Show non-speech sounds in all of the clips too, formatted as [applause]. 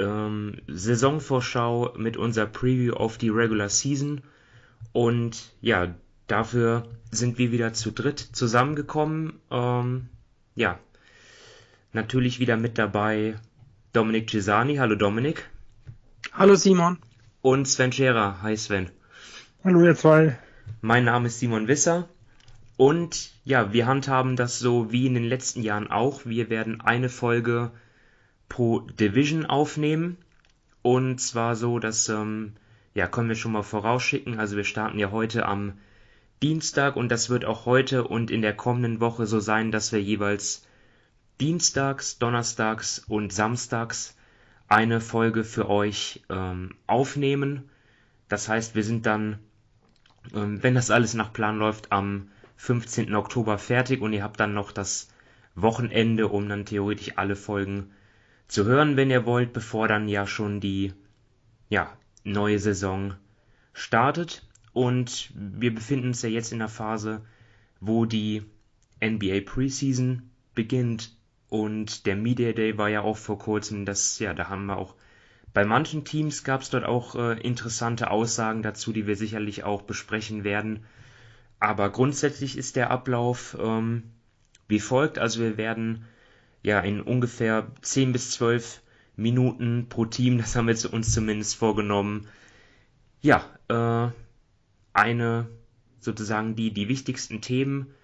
ähm, Saisonvorschau, mit unserer Preview auf die Regular Season. Und ja, dafür sind wir wieder zu dritt zusammengekommen. Ähm, ja, natürlich wieder mit dabei Dominik Gisani. Hallo Dominik. Hallo Simon. Und Sven Scherer. Hi Sven. Hallo ihr zwei. Mein Name ist Simon Wisser. Und ja, wir handhaben das so wie in den letzten Jahren auch. Wir werden eine Folge pro Division aufnehmen. Und zwar so, dass, ähm, ja, können wir schon mal vorausschicken. Also wir starten ja heute am Dienstag und das wird auch heute und in der kommenden Woche so sein, dass wir jeweils Dienstags, Donnerstags und Samstags eine Folge für euch ähm, aufnehmen. Das heißt, wir sind dann, ähm, wenn das alles nach Plan läuft, am 15. Oktober fertig und ihr habt dann noch das Wochenende, um dann theoretisch alle Folgen zu hören, wenn ihr wollt, bevor dann ja schon die ja, neue Saison startet. Und wir befinden uns ja jetzt in der Phase, wo die NBA Preseason beginnt und der Media Day war ja auch vor kurzem, das ja, da haben wir auch bei manchen Teams gab es dort auch äh, interessante Aussagen dazu, die wir sicherlich auch besprechen werden. Aber grundsätzlich ist der Ablauf ähm, wie folgt. Also wir werden ja in ungefähr 10 bis 12 Minuten pro Team, das haben wir uns zumindest vorgenommen, ja, äh, eine sozusagen die, die wichtigsten Themen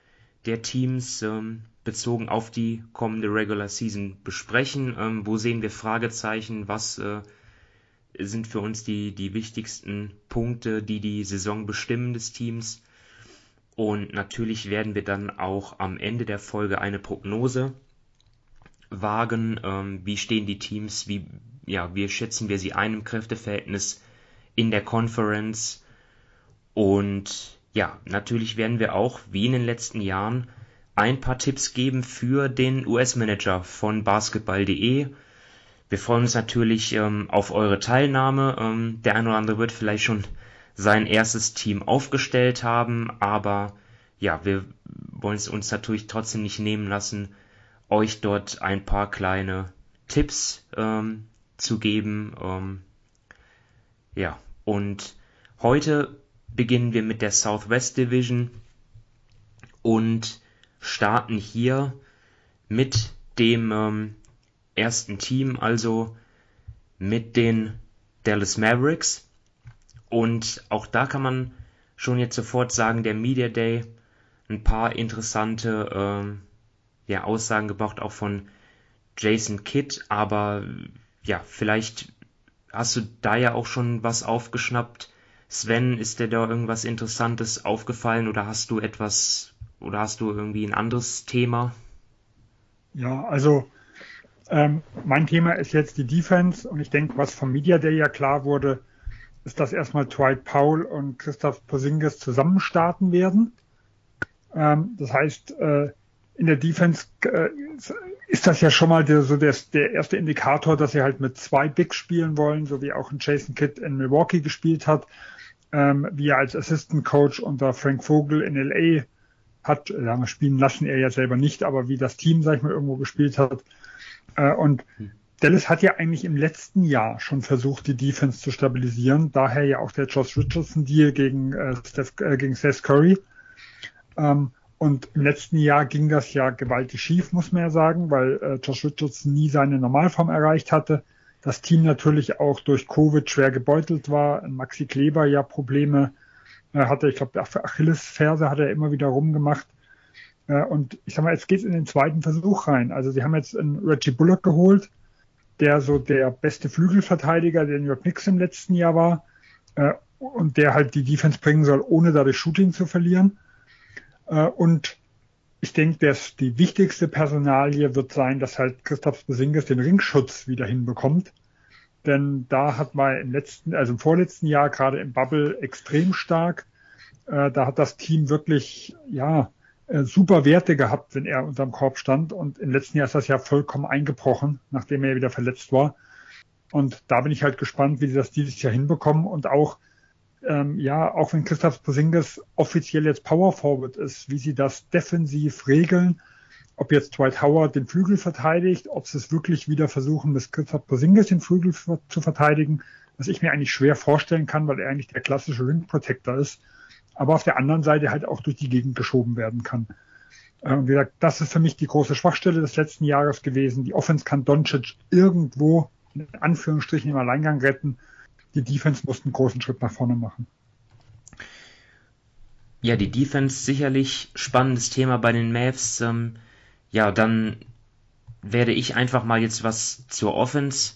der Teams ähm, bezogen auf die kommende Regular Season besprechen. Ähm, wo sehen wir Fragezeichen? Was äh, sind für uns die, die wichtigsten Punkte, die die Saison bestimmen des Teams? Und natürlich werden wir dann auch am Ende der Folge eine Prognose wagen. Ähm, wie stehen die Teams? Wie, ja, wie schätzen wir sie ein im Kräfteverhältnis in der Conference? Und ja, natürlich werden wir auch, wie in den letzten Jahren, ein paar Tipps geben für den US-Manager von basketball.de. Wir freuen uns natürlich ähm, auf eure Teilnahme. Ähm, der eine oder andere wird vielleicht schon sein erstes Team aufgestellt haben, aber ja, wir wollen es uns natürlich trotzdem nicht nehmen lassen, euch dort ein paar kleine Tipps ähm, zu geben. Ähm, ja, und heute beginnen wir mit der Southwest Division und starten hier mit dem ähm, ersten Team, also mit den Dallas Mavericks. Und auch da kann man schon jetzt sofort sagen, der Media Day, ein paar interessante ähm, ja, Aussagen gebracht, auch von Jason Kidd, aber ja, vielleicht hast du da ja auch schon was aufgeschnappt. Sven, ist dir da irgendwas Interessantes aufgefallen oder hast du etwas oder hast du irgendwie ein anderes Thema? Ja, also ähm, mein Thema ist jetzt die Defense und ich denke, was vom Media Day ja klar wurde, ist, dass erstmal Dwight Powell und Christoph Posingis zusammen starten werden. Ähm, das heißt, äh, in der Defense äh, ist das ja schon mal der, so der, der erste Indikator, dass sie halt mit zwei Bigs spielen wollen, so wie auch ein Jason Kidd in Milwaukee gespielt hat, ähm, wie er als Assistant Coach unter Frank Vogel in LA hat, sagen wir, spielen lassen er ja selber nicht, aber wie das Team, sag ich mal, irgendwo gespielt hat. Äh, und hm. Dallas hat ja eigentlich im letzten Jahr schon versucht, die Defense zu stabilisieren. Daher ja auch der Josh Richardson Deal gegen, äh, Steph, äh, gegen Seth Curry. Ähm, und im letzten Jahr ging das ja gewaltig schief, muss man ja sagen, weil äh, Josh Richardson nie seine Normalform erreicht hatte. Das Team natürlich auch durch Covid schwer gebeutelt war. Maxi Kleber ja Probleme äh, hatte. Ich glaube, Achillesferse hat er immer wieder rumgemacht. Äh, und ich sag mal, jetzt geht's in den zweiten Versuch rein. Also sie haben jetzt einen Reggie Bullock geholt, der so der beste Flügelverteidiger der New York Knicks im letzten Jahr war äh, und der halt die Defense bringen soll, ohne dadurch Shooting zu verlieren. Äh, und ich denke, dass die wichtigste Personalie wird sein, dass halt Christoph Besingers den Ringschutz wieder hinbekommt. denn da hat man im letzten, also im vorletzten Jahr gerade im Bubble extrem stark. Äh, da hat das Team wirklich, ja, äh, super Werte gehabt, wenn er unterm Korb stand. Und im letzten Jahr ist das ja vollkommen eingebrochen, nachdem er wieder verletzt war. Und da bin ich halt gespannt, wie sie das dieses Jahr hinbekommen und auch, ähm, ja, auch wenn Christoph Porzingis offiziell jetzt Power Forward ist, wie sie das defensiv regeln, ob jetzt Dwight Howard den Flügel verteidigt, ob sie es wirklich wieder versuchen, mit Christoph Porzingis den Flügel zu verteidigen, was ich mir eigentlich schwer vorstellen kann, weil er eigentlich der klassische Ring Protector ist, aber auf der anderen Seite halt auch durch die Gegend geschoben werden kann. Ähm, wie gesagt, das ist für mich die große Schwachstelle des letzten Jahres gewesen. Die Offense kann Doncic irgendwo in Anführungsstrichen im Alleingang retten. Die Defense muss einen großen Schritt nach vorne machen. Ja, die Defense sicherlich spannendes Thema bei den Mavs. Ähm, ja, dann werde ich einfach mal jetzt was zur Offense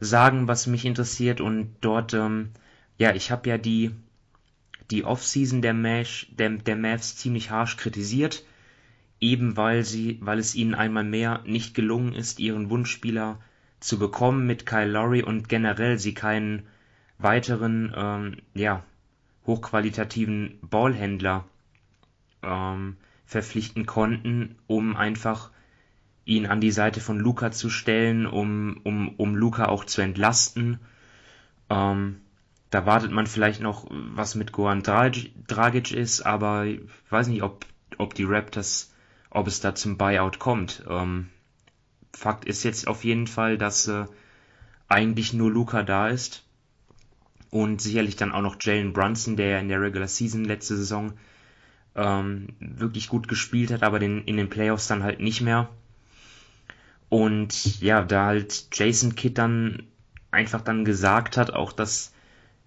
sagen, was mich interessiert und dort, ähm, ja, ich habe ja die die Offseason der, der, der Mavs ziemlich harsch kritisiert, eben weil sie, weil es ihnen einmal mehr nicht gelungen ist, ihren Wunschspieler zu bekommen mit Kyle Lowry und generell sie keinen weiteren, ähm, ja, hochqualitativen Ballhändler ähm, verpflichten konnten, um einfach ihn an die Seite von Luca zu stellen, um, um, um Luca auch zu entlasten. Ähm, da wartet man vielleicht noch, was mit Goran Dragic ist, aber ich weiß nicht, ob, ob die Raptors, ob es da zum Buyout kommt. Ähm, Fakt ist jetzt auf jeden Fall, dass äh, eigentlich nur Luca da ist und sicherlich dann auch noch Jalen Brunson, der ja in der Regular Season letzte Saison ähm, wirklich gut gespielt hat, aber den, in den Playoffs dann halt nicht mehr. Und ja, da halt Jason Kidd dann einfach dann gesagt hat, auch dass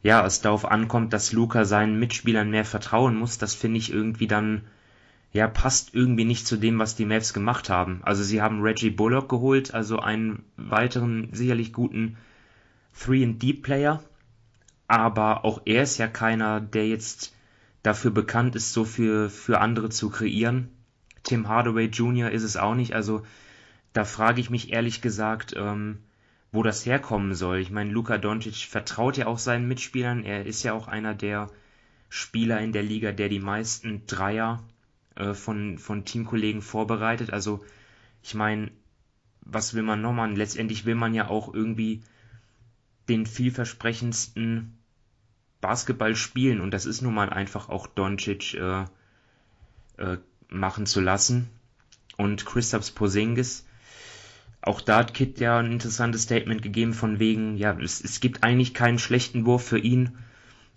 ja, es darauf ankommt, dass Luca seinen Mitspielern mehr vertrauen muss, das finde ich irgendwie dann ja, passt irgendwie nicht zu dem, was die Mavs gemacht haben. Also sie haben Reggie Bullock geholt, also einen weiteren sicherlich guten 3-and-D-Player, aber auch er ist ja keiner, der jetzt dafür bekannt ist, so für, für andere zu kreieren. Tim Hardaway Jr. ist es auch nicht, also da frage ich mich ehrlich gesagt, ähm, wo das herkommen soll. Ich meine, Luka Doncic vertraut ja auch seinen Mitspielern, er ist ja auch einer der Spieler in der Liga, der die meisten Dreier äh, von, von Teamkollegen vorbereitet. Also ich meine, was will man nochmal? Letztendlich will man ja auch irgendwie den vielversprechendsten Basketball spielen und das ist nun mal einfach auch Doncic äh, äh, machen zu lassen. Und Christoph Posingis, auch da hat Kit ja ein interessantes Statement gegeben von wegen, ja, es, es gibt eigentlich keinen schlechten Wurf für ihn.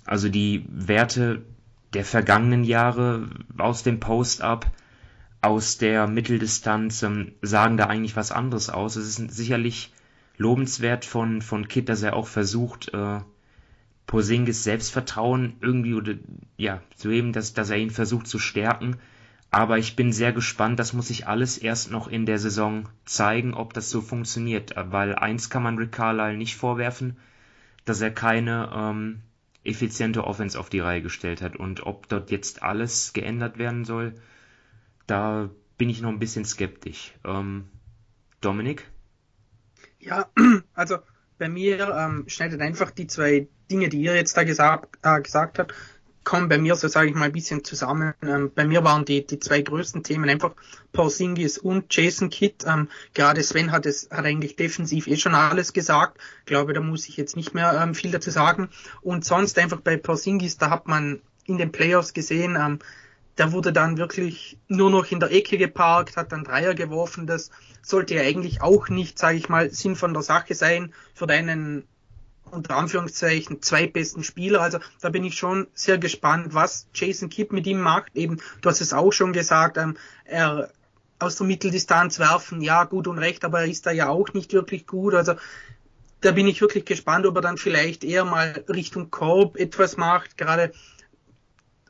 Also die Werte der vergangenen Jahre aus dem Post-Up, aus der Mitteldistanz ähm, sagen da eigentlich was anderes aus. Es ist sicherlich lobenswert von, von Kit, dass er auch versucht, äh, Posingis Selbstvertrauen irgendwie oder ja, zu heben, dass, dass er ihn versucht zu stärken. Aber ich bin sehr gespannt, das muss sich alles erst noch in der Saison zeigen, ob das so funktioniert. Weil eins kann man Rick Carlisle nicht vorwerfen, dass er keine ähm, effiziente Offense auf die Reihe gestellt hat. Und ob dort jetzt alles geändert werden soll, da bin ich noch ein bisschen skeptisch. Ähm, Dominik? Ja, [clears throat] also bei mir ähm, schneidet einfach die zwei Dinge, die ihr jetzt da gesagt, äh, gesagt habt, kommen bei mir, so sage ich mal, ein bisschen zusammen. Ähm, bei mir waren die, die zwei größten Themen einfach Porzingis und Jason Kidd. Ähm, gerade Sven hat es hat eigentlich defensiv eh schon alles gesagt. Ich glaube, da muss ich jetzt nicht mehr ähm, viel dazu sagen. Und sonst einfach bei Porzingis, da hat man in den Playoffs gesehen, ähm, der wurde dann wirklich nur noch in der Ecke geparkt, hat dann Dreier geworfen. Das sollte ja eigentlich auch nicht, sage ich mal, Sinn von der Sache sein für deinen unter Anführungszeichen zwei besten Spieler. Also da bin ich schon sehr gespannt, was Jason Kidd mit ihm macht. Eben, du hast es auch schon gesagt, ähm, er aus der Mitteldistanz werfen, ja, gut und recht, aber er ist da ja auch nicht wirklich gut. Also da bin ich wirklich gespannt, ob er dann vielleicht eher mal Richtung Korb etwas macht, gerade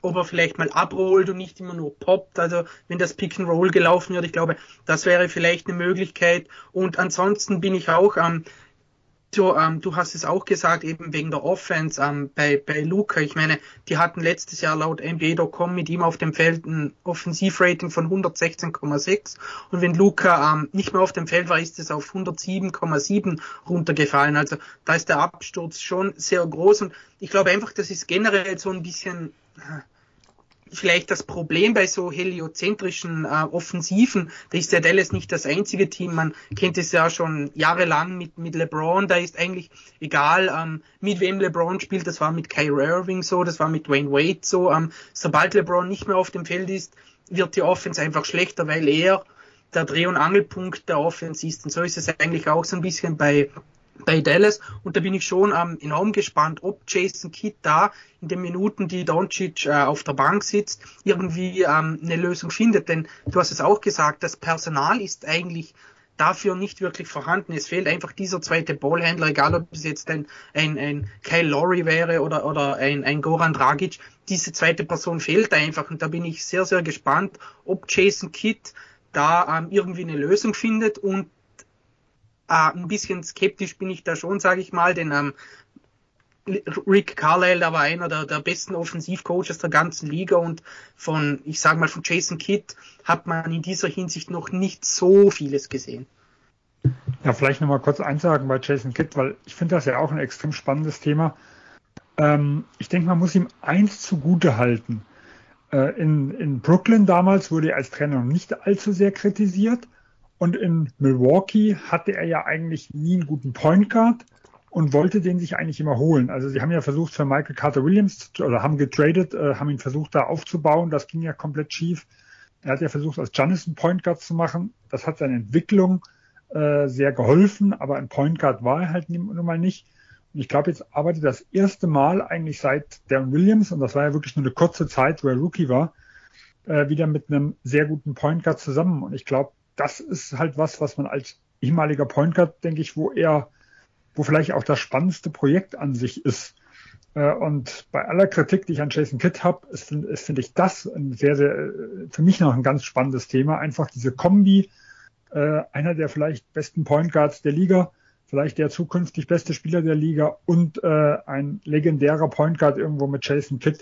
ob er vielleicht mal abrollt und nicht immer nur poppt. Also wenn das Pick and Roll gelaufen wird, ich glaube, das wäre vielleicht eine Möglichkeit. Und ansonsten bin ich auch ähm, so, ähm, du hast es auch gesagt, eben wegen der Offense ähm, bei, bei Luca. Ich meine, die hatten letztes Jahr laut NBA.com mit ihm auf dem Feld ein Offensivrating von 116,6 und wenn Luca ähm, nicht mehr auf dem Feld war, ist es auf 107,7 runtergefallen. Also da ist der Absturz schon sehr groß und ich glaube einfach, das ist generell so ein bisschen vielleicht das Problem bei so heliozentrischen äh, Offensiven, da ist ja Dallas nicht das einzige Team, man kennt es ja schon jahrelang mit, mit LeBron, da ist eigentlich egal, ähm, mit wem LeBron spielt, das war mit Kyrie Irving so, das war mit Wayne Wade so, ähm, sobald LeBron nicht mehr auf dem Feld ist, wird die Offense einfach schlechter, weil er der Dreh- und Angelpunkt der Offense ist. Und so ist es eigentlich auch so ein bisschen bei bei Dallas und da bin ich schon ähm, enorm gespannt, ob Jason Kidd da in den Minuten, die Doncic äh, auf der Bank sitzt, irgendwie ähm, eine Lösung findet. Denn du hast es auch gesagt, das Personal ist eigentlich dafür nicht wirklich vorhanden. Es fehlt einfach dieser zweite Ballhändler, egal ob es jetzt ein, ein, ein Kyle Lowry wäre oder, oder ein, ein Goran Dragic. Diese zweite Person fehlt einfach und da bin ich sehr, sehr gespannt, ob Jason Kidd da ähm, irgendwie eine Lösung findet und ein bisschen skeptisch bin ich da schon, sage ich mal, denn ähm, Rick Carlisle, da war einer der, der besten Offensivcoaches der ganzen Liga und von, ich sage mal, von Jason Kidd hat man in dieser Hinsicht noch nicht so vieles gesehen. Ja, vielleicht nochmal kurz einsagen bei Jason Kidd, weil ich finde das ja auch ein extrem spannendes Thema. Ähm, ich denke, man muss ihm eins zugute halten. Äh, in, in Brooklyn damals wurde er als Trainer noch nicht allzu sehr kritisiert und in Milwaukee hatte er ja eigentlich nie einen guten Point Guard und wollte den sich eigentlich immer holen. Also sie haben ja versucht für Michael Carter Williams oder haben getradet, äh, haben ihn versucht da aufzubauen. Das ging ja komplett schief. Er hat ja versucht, als einen Point Guard zu machen. Das hat seine Entwicklung äh, sehr geholfen, aber ein Point Guard war er halt nun mal nicht. Und ich glaube, jetzt arbeitet das erste Mal eigentlich seit Darren Williams, und das war ja wirklich nur eine kurze Zeit, wo er Rookie war, äh, wieder mit einem sehr guten Point Guard zusammen. Und ich glaube, das ist halt was, was man als ehemaliger Point Guard, denke ich, wo er, wo vielleicht auch das spannendste Projekt an sich ist. Äh, und bei aller Kritik, die ich an Jason Kidd habe, ist, ist finde ich das ein sehr, sehr, äh, für mich noch ein ganz spannendes Thema. Einfach diese Kombi, äh, einer der vielleicht besten Point Guards der Liga, vielleicht der zukünftig beste Spieler der Liga und ein legendärer Point Guard irgendwo mit Jason Kidd,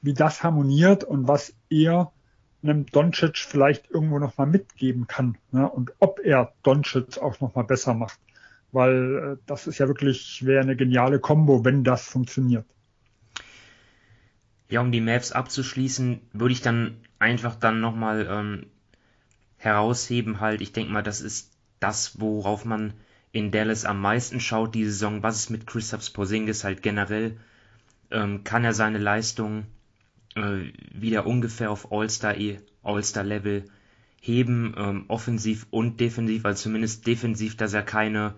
wie das harmoniert und was er einem Doncic vielleicht irgendwo nochmal mitgeben kann ne? und ob er Doncic auch nochmal besser macht. Weil äh, das ist ja wirklich, wäre eine geniale Kombo, wenn das funktioniert. Ja, um die Maps abzuschließen, würde ich dann einfach dann nochmal ähm, herausheben halt, ich denke mal, das ist das, worauf man in Dallas am meisten schaut die Saison. Was ist mit Christoph Porzingis halt generell? Ähm, kann er seine Leistung äh, wieder ungefähr auf All-Star All-Star-Level heben, ähm, offensiv und defensiv, also zumindest defensiv, dass er keine,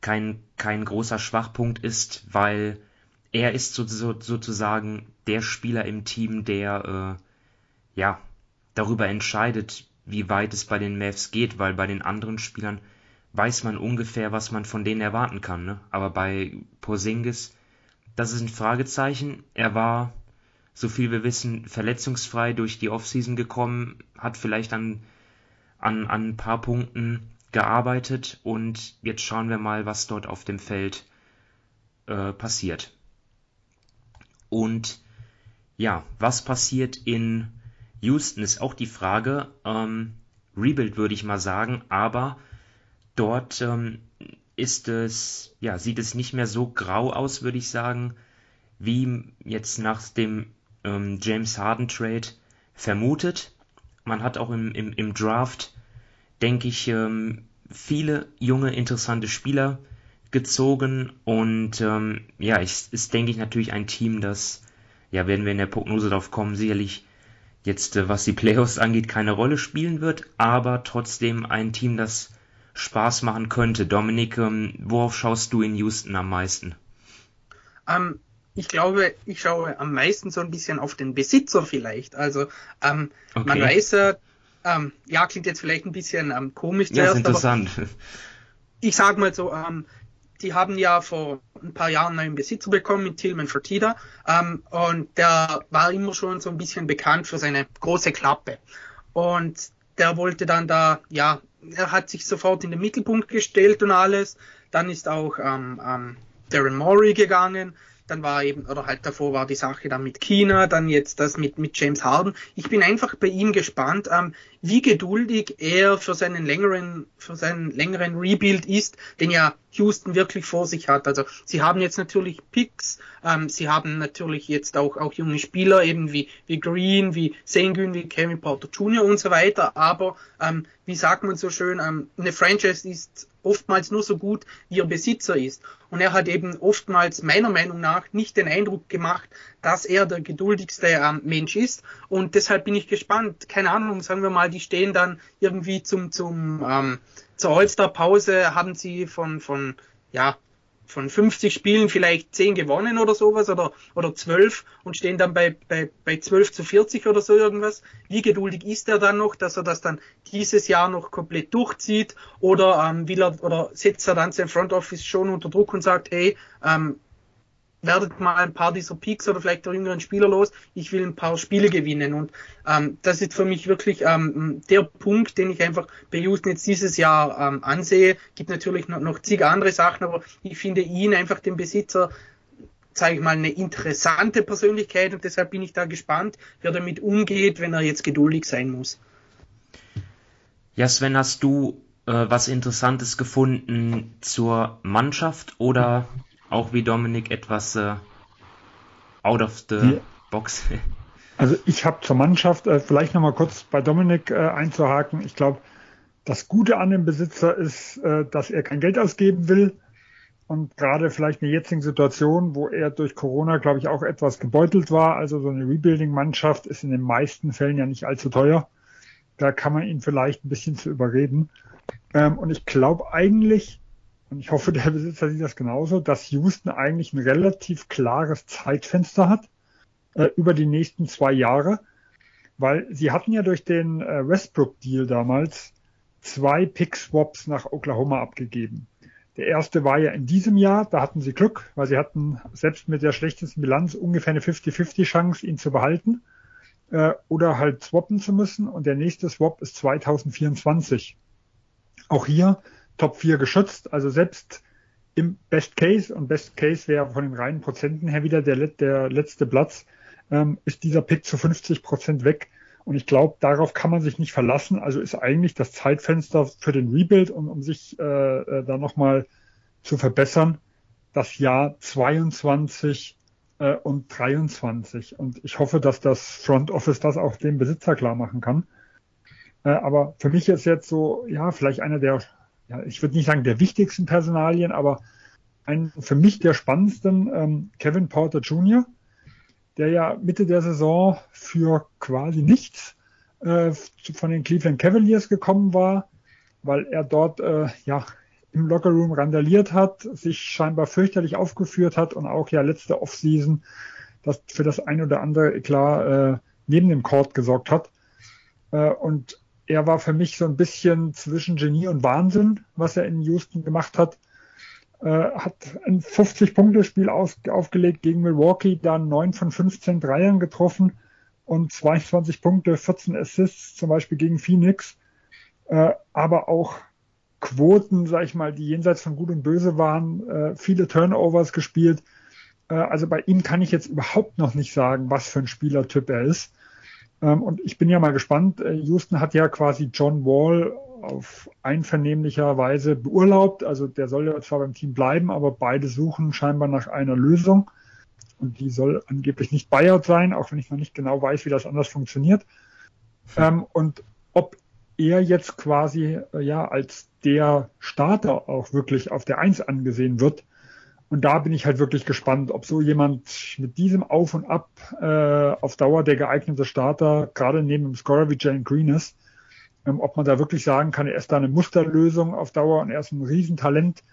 kein, kein großer Schwachpunkt ist, weil er ist so, so, sozusagen der Spieler im Team, der äh, ja darüber entscheidet, wie weit es bei den Mavs geht, weil bei den anderen Spielern weiß man ungefähr, was man von denen erwarten kann. Ne? Aber bei Porzingis, das ist ein Fragezeichen. Er war so viel wir wissen, verletzungsfrei durch die Offseason gekommen, hat vielleicht an, an, an ein paar Punkten gearbeitet und jetzt schauen wir mal, was dort auf dem Feld äh, passiert. Und ja, was passiert in Houston ist auch die Frage. Ähm, Rebuild würde ich mal sagen, aber dort ähm, ist es, ja, sieht es nicht mehr so grau aus, würde ich sagen, wie jetzt nach dem ähm, James Harden Trade vermutet. Man hat auch im, im, im Draft, denke ich, ähm, viele junge, interessante Spieler gezogen und ähm, ja, ich, ist, denke ich, natürlich ein Team, das, ja, werden wir in der Prognose darauf kommen, sicherlich jetzt, äh, was die Playoffs angeht, keine Rolle spielen wird, aber trotzdem ein Team, das Spaß machen könnte. Dominik, ähm, worauf schaust du in Houston am meisten? Ähm, ich glaube, ich schaue am meisten so ein bisschen auf den Besitzer vielleicht. Also ähm, okay. man weiß ja, ähm, ja, klingt jetzt vielleicht ein bisschen ähm, komisch zuerst, ja, ist interessant. ich sag mal so, ähm, die haben ja vor ein paar Jahren einen Besitzer bekommen mit Tillman Fertitta ähm, und der war immer schon so ein bisschen bekannt für seine große Klappe. Und der wollte dann da, ja, er hat sich sofort in den Mittelpunkt gestellt und alles. Dann ist auch ähm, ähm, Darren Morey gegangen dann war eben, oder halt davor war die Sache dann mit China, dann jetzt das mit, mit James Harden. Ich bin einfach bei ihm gespannt, ähm, wie geduldig er für seinen längeren, für seinen längeren Rebuild ist, den ja Houston wirklich vor sich hat. Also sie haben jetzt natürlich Picks, ähm, sie haben natürlich jetzt auch, auch junge Spieler, eben wie, wie Green, wie Sengun, wie Kevin Porter Jr. und so weiter, aber ähm, wie sagt man so schön, ähm, eine Franchise ist oftmals nur so gut, wie ihr Besitzer ist. Und er hat eben oftmals meiner Meinung nach nicht den Eindruck gemacht, dass er der geduldigste ähm, Mensch ist. Und deshalb bin ich gespannt. Keine Ahnung, sagen wir mal, die stehen dann irgendwie zum, zum ähm, zur All-Star-Pause, haben sie von, von ja, von 50 Spielen vielleicht 10 gewonnen oder sowas oder, oder 12 und stehen dann bei, bei, bei 12 zu 40 oder so irgendwas. Wie geduldig ist er dann noch, dass er das dann dieses Jahr noch komplett durchzieht oder ähm, will er oder setzt er dann sein Front Office schon unter Druck und sagt, hey, ähm, werdet mal ein paar dieser Peaks oder vielleicht der jüngeren Spieler los. Ich will ein paar Spiele gewinnen. Und ähm, das ist für mich wirklich ähm, der Punkt, den ich einfach bei Houston jetzt dieses Jahr ähm, ansehe. Gibt natürlich noch, noch zig andere Sachen, aber ich finde ihn einfach den Besitzer sage ich mal, eine interessante Persönlichkeit und deshalb bin ich da gespannt, wie er damit umgeht, wenn er jetzt geduldig sein muss. Ja, Sven, hast du äh, was Interessantes gefunden zur Mannschaft oder auch wie Dominik etwas äh, out of the ja. box. [laughs] Also ich habe zur Mannschaft äh, vielleicht nochmal kurz bei Dominik äh, einzuhaken. Ich glaube, das Gute an dem Besitzer ist, äh, dass er kein Geld ausgeben will. Und gerade vielleicht in der jetzigen Situation, wo er durch Corona, glaube ich, auch etwas gebeutelt war. Also so eine Rebuilding-Mannschaft ist in den meisten Fällen ja nicht allzu teuer. Da kann man ihn vielleicht ein bisschen zu überreden. Ähm, und ich glaube eigentlich, und ich hoffe, der Besitzer sieht das genauso, dass Houston eigentlich ein relativ klares Zeitfenster hat äh, über die nächsten zwei Jahre, weil sie hatten ja durch den äh, Westbrook-Deal damals zwei Pick-Swaps nach Oklahoma abgegeben. Der erste war ja in diesem Jahr, da hatten sie Glück, weil sie hatten selbst mit der schlechtesten Bilanz ungefähr eine 50-50 Chance, ihn zu behalten äh, oder halt swappen zu müssen. Und der nächste Swap ist 2024. Auch hier Top 4 geschützt. Also selbst im Best Case, und Best Case wäre von den reinen Prozenten her wieder der, der letzte Platz, ähm, ist dieser Pick zu 50 Prozent weg. Und ich glaube, darauf kann man sich nicht verlassen. Also ist eigentlich das Zeitfenster für den Rebuild, um, um sich äh, äh, da nochmal zu verbessern, das Jahr 22 äh, und 23. Und ich hoffe, dass das Front Office das auch dem Besitzer klar machen kann. Äh, aber für mich ist jetzt so, ja, vielleicht einer der ja, ich würde nicht sagen der wichtigsten Personalien, aber ein für mich der spannendsten, ähm, Kevin Porter Jr., der ja Mitte der Saison für quasi nichts äh, von den Cleveland Cavaliers gekommen war, weil er dort äh, ja im Lockerroom randaliert hat, sich scheinbar fürchterlich aufgeführt hat und auch ja letzte Offseason das für das ein oder andere klar äh, neben dem Court gesorgt hat. Äh, und er war für mich so ein bisschen zwischen Genie und Wahnsinn, was er in Houston gemacht hat. Äh, hat ein 50-Punkte-Spiel aufgelegt gegen Milwaukee, dann 9 von 15 Dreiern getroffen und 22 Punkte, 14 Assists, zum Beispiel gegen Phoenix. Äh, aber auch Quoten, sag ich mal, die jenseits von Gut und Böse waren, äh, viele Turnovers gespielt. Äh, also bei ihm kann ich jetzt überhaupt noch nicht sagen, was für ein Spielertyp er ist. Ähm, und ich bin ja mal gespannt. Äh, Houston hat ja quasi John Wall auf einvernehmlicher Weise beurlaubt. Also der soll ja zwar beim Team bleiben, aber beide suchen scheinbar nach einer Lösung. Und die soll angeblich nicht Buyout sein, auch wenn ich noch nicht genau weiß, wie das anders funktioniert. Ähm, und ob er jetzt quasi äh, ja als der Starter auch wirklich auf der Eins angesehen wird, und da bin ich halt wirklich gespannt, ob so jemand mit diesem Auf und Ab äh, auf Dauer der geeignete Starter, gerade neben dem Scorer wie Jalen Green ist, ähm, ob man da wirklich sagen kann, er ist da eine Musterlösung auf Dauer und er ist ein Riesentalent,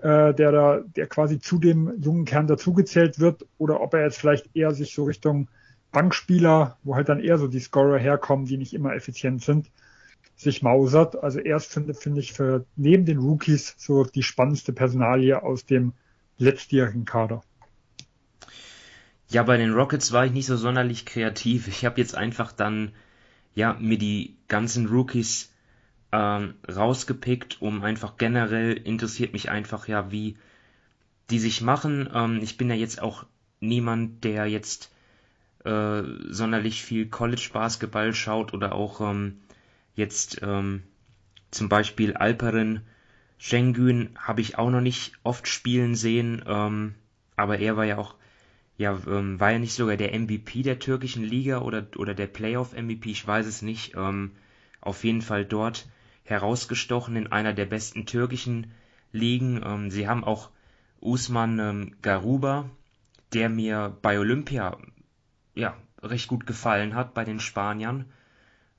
äh, der da, der quasi zu dem jungen Kern dazugezählt wird, oder ob er jetzt vielleicht eher sich so Richtung Bankspieler, wo halt dann eher so die Scorer herkommen, die nicht immer effizient sind, sich mausert. Also erst finde, finde ich für neben den Rookies so die spannendste Personalie aus dem letztjährigen Kader. Ja, bei den Rockets war ich nicht so sonderlich kreativ. Ich habe jetzt einfach dann ja mir die ganzen Rookies ähm, rausgepickt, um einfach generell interessiert mich einfach ja, wie die sich machen. Ähm, ich bin ja jetzt auch niemand, der jetzt äh, sonderlich viel College Basketball schaut oder auch ähm, jetzt ähm, zum Beispiel Alperin Schengen habe ich auch noch nicht oft spielen sehen, ähm, aber er war ja auch, ja, ähm, war ja nicht sogar der MVP der türkischen Liga oder, oder der Playoff-MVP, ich weiß es nicht, ähm, auf jeden Fall dort herausgestochen in einer der besten türkischen Ligen. Ähm, sie haben auch Usman ähm, Garuba, der mir bei Olympia ja recht gut gefallen hat bei den Spaniern.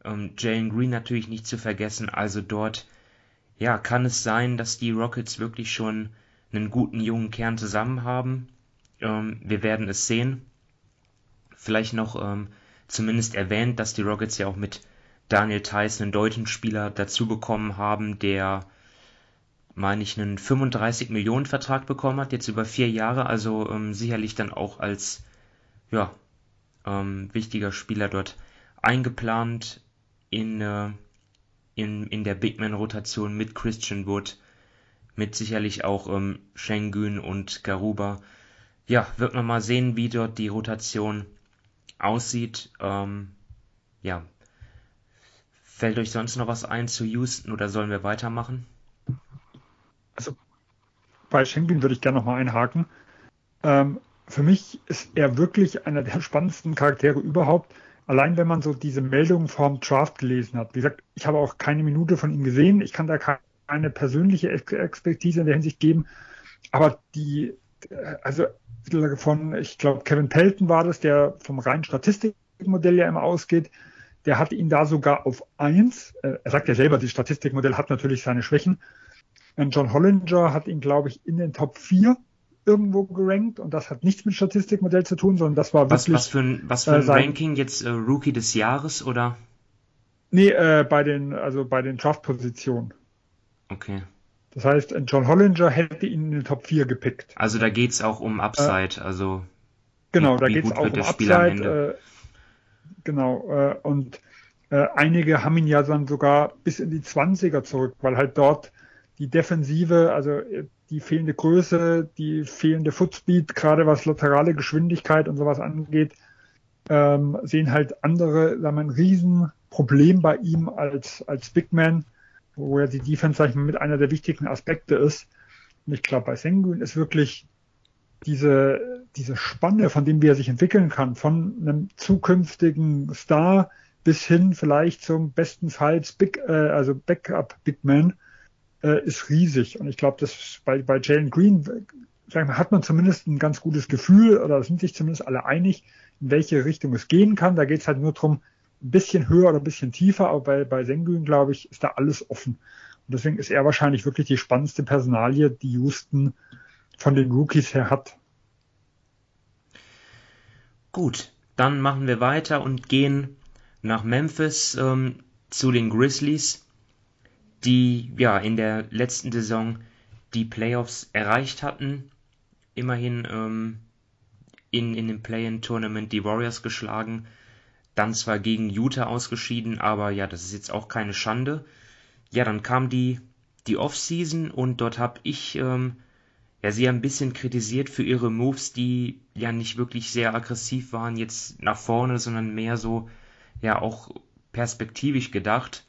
Ähm, Jalen Green natürlich nicht zu vergessen, also dort ja kann es sein, dass die Rockets wirklich schon einen guten jungen Kern zusammen haben. Ähm, wir werden es sehen. Vielleicht noch ähm, zumindest erwähnt, dass die Rockets ja auch mit Daniel Theiss einen deutschen Spieler dazu bekommen haben, der, meine ich, einen 35 Millionen Vertrag bekommen hat, jetzt über vier Jahre, also ähm, sicherlich dann auch als ja, ähm, wichtiger Spieler dort eingeplant in, äh, in, in der Big Man-Rotation mit Christian Wood, mit sicherlich auch ähm, Schengen und Garuba. Ja, wird man mal sehen, wie dort die Rotation aussieht. Ähm, ja, Fällt euch sonst noch was ein zu Houston oder sollen wir weitermachen? Also bei Schengen würde ich gerne nochmal einhaken. Ähm, für mich ist er wirklich einer der spannendsten Charaktere überhaupt. Allein wenn man so diese Meldungen vom Draft gelesen hat. Wie gesagt, ich habe auch keine Minute von ihm gesehen. Ich kann da keine persönliche Expertise in der Hinsicht geben. Aber die, also von, ich glaube, Kevin Pelton war das, der vom reinen Statistikmodell ja immer ausgeht der hat ihn da sogar auf eins. Äh, er sagt ja selber, das Statistikmodell hat natürlich seine Schwächen. Und John Hollinger hat ihn, glaube ich, in den Top 4 irgendwo gerankt und das hat nichts mit Statistikmodell zu tun, sondern das war was, wirklich. Was für ein, was für ein äh, sein, Ranking jetzt äh, Rookie des Jahres oder? Nee, äh, bei den, also bei den Draft-Positionen. Okay. Das heißt, John Hollinger hätte ihn in den Top 4 gepickt. Also da geht's auch um Upside, äh, also. Genau, wie, da geht's auch um Upside. Äh, genau. Äh, und äh, einige haben ihn ja dann sogar bis in die 20er zurück, weil halt dort die Defensive, also äh, die fehlende Größe, die fehlende Footspeed, gerade was laterale Geschwindigkeit und sowas angeht, ähm, sehen halt andere, sagen wir, ein Riesenproblem bei ihm als, als Big Man, wo er die Defense, sag ich mal, mit einer der wichtigen Aspekte ist. Und ich glaube, bei Sengun ist wirklich diese, diese Spanne, von dem wie er sich entwickeln kann, von einem zukünftigen Star bis hin vielleicht zum bestenfalls Big, äh, also Backup Big Man, äh, ist riesig. Und ich glaube, dass bei, bei Jalen Green sagen wir, hat man zumindest ein ganz gutes Gefühl oder sind sich zumindest alle einig, in welche Richtung es gehen kann. Da geht es halt nur darum, ein bisschen höher oder ein bisschen tiefer, aber bei, bei Sengun, glaube ich, ist da alles offen. Und deswegen ist er wahrscheinlich wirklich die spannendste Personalie, die Houston von den Rookies her hat. Gut, dann machen wir weiter und gehen nach Memphis ähm, zu den Grizzlies, die ja in der letzten Saison die Playoffs erreicht hatten. Immerhin ähm, in, in dem Play-in-Tournament die Warriors geschlagen. Dann zwar gegen Utah ausgeschieden, aber ja, das ist jetzt auch keine Schande. Ja, dann kam die, die Offseason und dort habe ich ähm, ja, sie ein bisschen kritisiert für ihre Moves, die ja nicht wirklich sehr aggressiv waren jetzt nach vorne, sondern mehr so, ja, auch perspektivisch gedacht.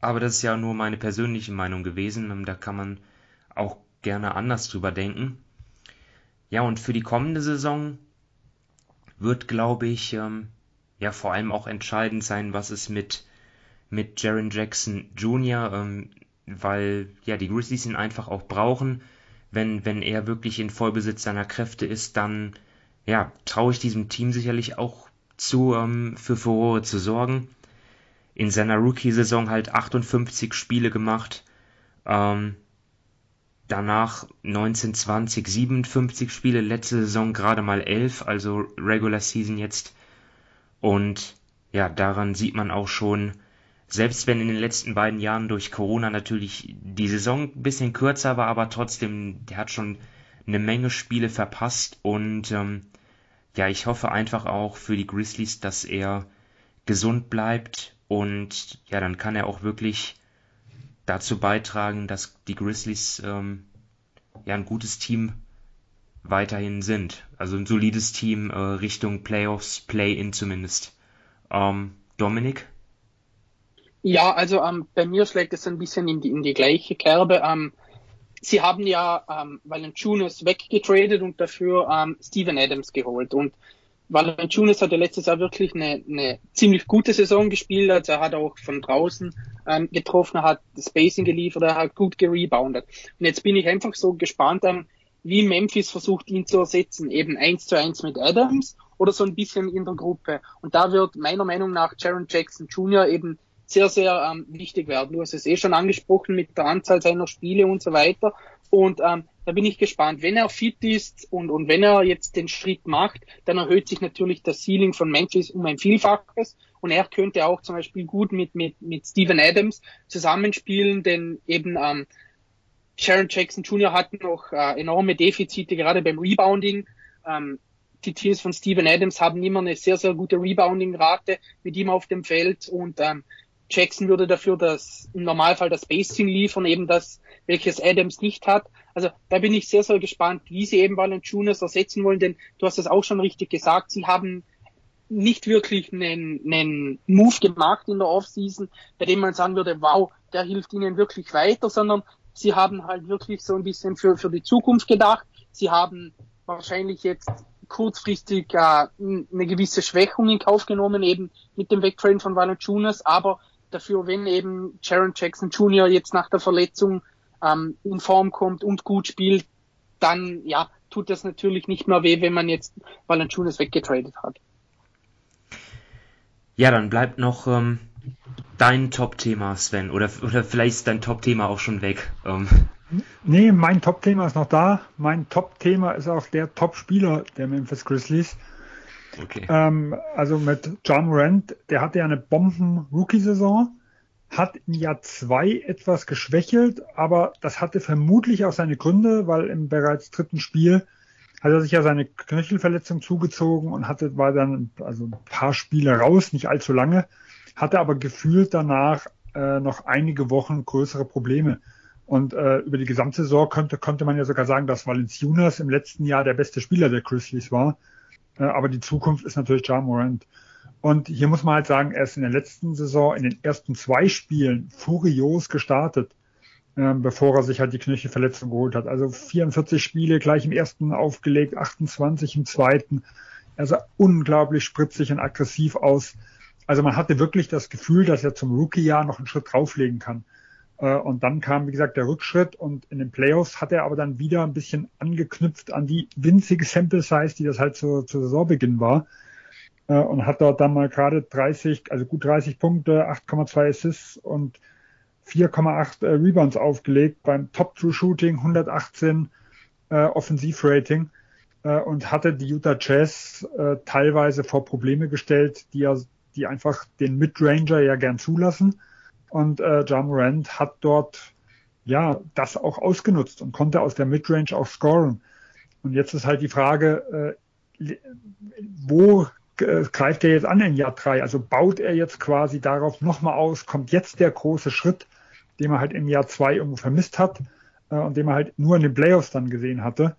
Aber das ist ja nur meine persönliche Meinung gewesen. Da kann man auch gerne anders drüber denken. Ja, und für die kommende Saison wird, glaube ich, ähm, ja vor allem auch entscheidend sein, was es mit mit Jaron Jackson Jr., ähm, weil ja die Grizzlies ihn einfach auch brauchen wenn, wenn er wirklich in Vollbesitz seiner Kräfte ist, dann ja, traue ich diesem Team sicherlich auch zu, ähm, für Furore zu sorgen. In seiner Rookie-Saison halt 58 Spiele gemacht. Ähm, danach 19, 20, 57 Spiele, letzte Saison gerade mal 11, also Regular Season jetzt. Und ja, daran sieht man auch schon, selbst wenn in den letzten beiden Jahren durch Corona natürlich die Saison ein bisschen kürzer war, aber trotzdem, der hat schon eine Menge Spiele verpasst und ähm, ja, ich hoffe einfach auch für die Grizzlies, dass er gesund bleibt und ja, dann kann er auch wirklich dazu beitragen, dass die Grizzlies ähm, ja ein gutes Team weiterhin sind. Also ein solides Team äh, Richtung Playoffs, Play-in zumindest. Ähm, Dominik? Ja, also ähm, bei mir schlägt es ein bisschen in die, in die gleiche Kerbe. Ähm, sie haben ja ähm, Valanciunas weggetradet und dafür ähm, Steven Adams geholt. Und Valanciunas hatte letztes Jahr wirklich eine, eine ziemlich gute Saison gespielt. Also er hat auch von draußen ähm, getroffen, er hat Spacing geliefert, er hat gut gereboundet. Und jetzt bin ich einfach so gespannt, ähm, wie Memphis versucht, ihn zu ersetzen. Eben eins zu eins mit Adams oder so ein bisschen in der Gruppe. Und da wird meiner Meinung nach Jaron Jackson Jr. eben sehr, sehr ähm, wichtig werden. Du hast es eh schon angesprochen mit der Anzahl seiner Spiele und so weiter. Und ähm, da bin ich gespannt. Wenn er fit ist und, und wenn er jetzt den Schritt macht, dann erhöht sich natürlich das Ceiling von Memphis um ein Vielfaches. Und er könnte auch zum Beispiel gut mit, mit, mit Steven Adams zusammenspielen, denn eben ähm, Sharon Jackson Jr. hat noch äh, enorme Defizite, gerade beim Rebounding. Ähm, die Teams von Steven Adams haben immer eine sehr, sehr gute Rebounding-Rate mit ihm auf dem Feld und ähm, Jackson würde dafür das im Normalfall das Spacing liefern, eben das, welches Adams nicht hat. Also da bin ich sehr, sehr gespannt, wie sie eben Valanciunas ersetzen wollen, denn du hast es auch schon richtig gesagt, sie haben nicht wirklich einen, einen Move gemacht in der Offseason, bei dem man sagen würde, wow, der hilft ihnen wirklich weiter, sondern sie haben halt wirklich so ein bisschen für, für die Zukunft gedacht. Sie haben wahrscheinlich jetzt kurzfristig äh, eine gewisse Schwächung in Kauf genommen, eben mit dem Wegtrain von Valanciunas, aber dafür, wenn eben Jaron Jackson Jr. jetzt nach der Verletzung ähm, in Form kommt und gut spielt, dann ja, tut das natürlich nicht mehr weh, wenn man jetzt Valanciunas weggetradet hat. Ja, dann bleibt noch ähm, dein Top-Thema, Sven, oder, oder vielleicht ist dein Top-Thema auch schon weg. Ähm. Nee, mein Top-Thema ist noch da. Mein Top-Thema ist auch der Top-Spieler der Memphis Grizzlies. Okay. Ähm, also mit John Rand, der hatte ja eine Bomben-Rookie-Saison, hat im Jahr zwei etwas geschwächelt, aber das hatte vermutlich auch seine Gründe, weil im bereits dritten Spiel hat er sich ja seine Knöchelverletzung zugezogen und hatte, war dann also ein paar Spiele raus, nicht allzu lange, hatte aber gefühlt danach äh, noch einige Wochen größere Probleme. Und äh, über die Gesamtsaison könnte, konnte man ja sogar sagen, dass Valenciunas im letzten Jahr der beste Spieler der Grizzlies war. Äh, aber die Zukunft ist natürlich John Morant. Und hier muss man halt sagen, er ist in der letzten Saison in den ersten zwei Spielen furios gestartet, äh, bevor er sich halt die Knöchelverletzung geholt hat. Also 44 Spiele gleich im ersten aufgelegt, 28 im zweiten. Er sah unglaublich spritzig und aggressiv aus. Also man hatte wirklich das Gefühl, dass er zum Rookie-Jahr noch einen Schritt drauflegen kann. Äh, und dann kam, wie gesagt, der Rückschritt und in den Playoffs hat er aber dann wieder ein bisschen angeknüpft an die winzige Sample Size, die das halt zu, zu Saisonbeginn war. Äh, und hat dort dann mal gerade 30, also gut 30 Punkte, 8,2 Assists und 4,8 äh, Rebounds aufgelegt beim Top True Shooting, 118 äh, Offensivrating äh, und hatte die Utah Jazz äh, teilweise vor Probleme gestellt, die ja, die einfach den Midranger ja gern zulassen und äh, John Morant hat dort ja das auch ausgenutzt und konnte aus der Midrange auch scoren. Und jetzt ist halt die Frage, äh, wo greift er jetzt an in Jahr drei? Also baut er jetzt quasi darauf nochmal aus? Kommt jetzt der große Schritt, den man halt im Jahr zwei irgendwo vermisst hat äh, und den man halt nur in den Playoffs dann gesehen hatte?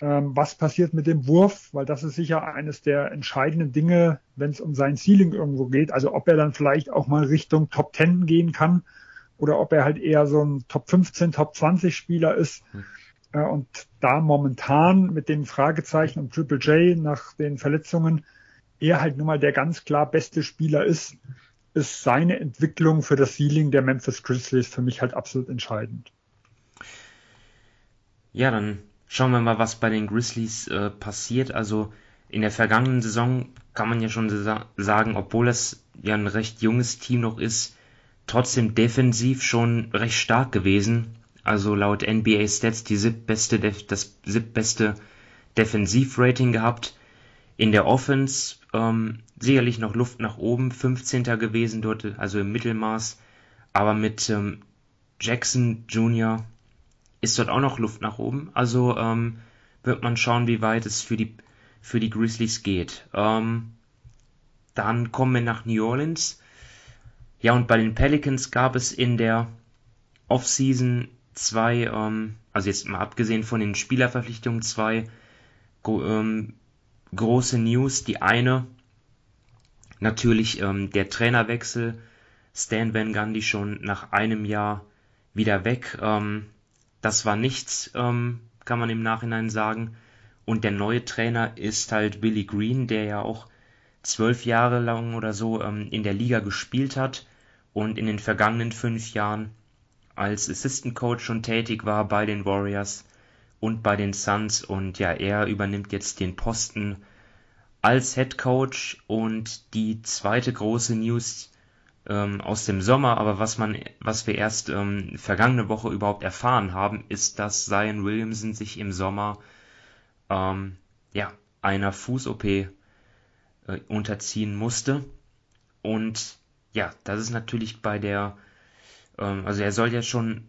ähm, was passiert mit dem Wurf, weil das ist sicher eines der entscheidenden Dinge, wenn es um sein Ceiling irgendwo geht. Also ob er dann vielleicht auch mal Richtung Top 10 gehen kann oder ob er halt eher so ein Top 15, Top 20 Spieler ist. Hm. Äh, und da momentan mit den Fragezeichen um Triple J nach den Verletzungen er halt nun mal der ganz klar beste Spieler ist, ist seine Entwicklung für das Ceiling der Memphis Grizzlies für mich halt absolut entscheidend. Ja, dann Schauen wir mal, was bei den Grizzlies äh, passiert. Also in der vergangenen Saison kann man ja schon sa sagen, obwohl es ja ein recht junges Team noch ist, trotzdem defensiv schon recht stark gewesen. Also laut NBA Stats die siebtbeste, das siebtbeste Defensivrating gehabt. In der Offense ähm, sicherlich noch Luft nach oben, 15. gewesen dort, also im Mittelmaß. Aber mit ähm, Jackson Jr., ist dort auch noch Luft nach oben. Also ähm, wird man schauen, wie weit es für die, für die Grizzlies geht. Ähm, dann kommen wir nach New Orleans. Ja, und bei den Pelicans gab es in der Offseason zwei, ähm, also jetzt mal abgesehen von den Spielerverpflichtungen, zwei ähm, große News. Die eine natürlich ähm, der Trainerwechsel. Stan Van Gundy schon nach einem Jahr wieder weg. Ähm, das war nichts, ähm, kann man im Nachhinein sagen. Und der neue Trainer ist halt Billy Green, der ja auch zwölf Jahre lang oder so ähm, in der Liga gespielt hat und in den vergangenen fünf Jahren als Assistant Coach schon tätig war bei den Warriors und bei den Suns. Und ja, er übernimmt jetzt den Posten als Head Coach. Und die zweite große News ähm, aus dem Sommer, aber was man, was wir erst ähm, vergangene Woche überhaupt erfahren haben, ist, dass Zion Williamson sich im Sommer ähm, ja einer Fuß-OP äh, unterziehen musste. Und ja, das ist natürlich bei der ähm, also er soll ja schon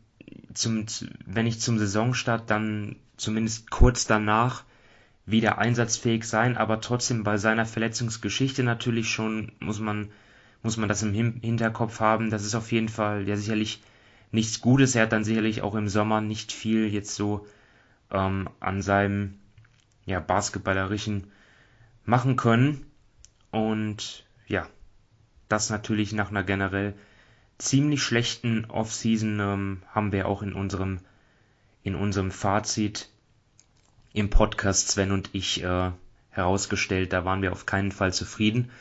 zum, wenn nicht zum Saisonstart, dann zumindest kurz danach wieder einsatzfähig sein, aber trotzdem bei seiner Verletzungsgeschichte natürlich schon muss man muss man das im Hinterkopf haben. Das ist auf jeden Fall ja sicherlich nichts Gutes. Er hat dann sicherlich auch im Sommer nicht viel jetzt so ähm, an seinem ja, Basketballerischen machen können. Und ja, das natürlich nach einer generell ziemlich schlechten Offseason ähm, haben wir auch in unserem in unserem Fazit im Podcast Sven und ich äh, herausgestellt. Da waren wir auf keinen Fall zufrieden.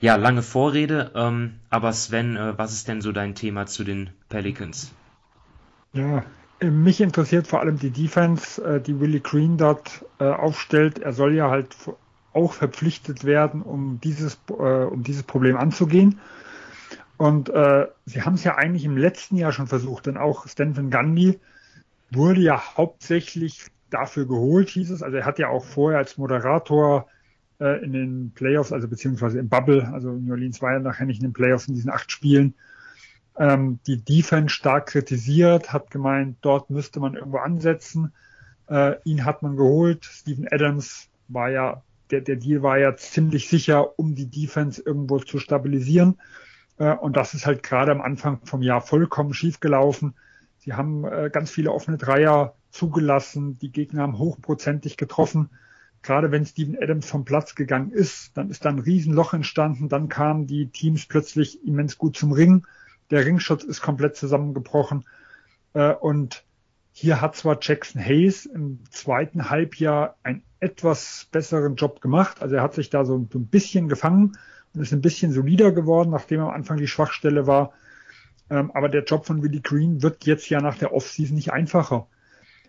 Ja, lange Vorrede, ähm, aber Sven, äh, was ist denn so dein Thema zu den Pelicans? Ja, äh, mich interessiert vor allem die Defense, äh, die Willie Green dort äh, aufstellt. Er soll ja halt auch verpflichtet werden, um dieses, äh, um dieses Problem anzugehen. Und äh, sie haben es ja eigentlich im letzten Jahr schon versucht, denn auch Stanton Gandhi wurde ja hauptsächlich dafür geholt, hieß es. Also er hat ja auch vorher als Moderator äh, in den Playoffs, also beziehungsweise im Bubble, also New Orleans war ja nachher nicht in den Playoffs in diesen acht Spielen, ähm, die Defense stark kritisiert, hat gemeint, dort müsste man irgendwo ansetzen. Äh, ihn hat man geholt. Steven Adams war ja, der, der Deal war ja ziemlich sicher, um die Defense irgendwo zu stabilisieren. Äh, und das ist halt gerade am Anfang vom Jahr vollkommen schief gelaufen. Sie haben äh, ganz viele offene Dreier zugelassen. Die Gegner haben hochprozentig getroffen. Gerade wenn Steven Adams vom Platz gegangen ist, dann ist da ein Riesenloch entstanden. Dann kamen die Teams plötzlich immens gut zum Ring. Der Ringschutz ist komplett zusammengebrochen. Äh, und hier hat zwar Jackson Hayes im zweiten Halbjahr einen etwas besseren Job gemacht. Also er hat sich da so ein bisschen gefangen und ist ein bisschen solider geworden, nachdem am Anfang die Schwachstelle war. Ähm, aber der Job von Willie Green wird jetzt ja nach der Offseason nicht einfacher,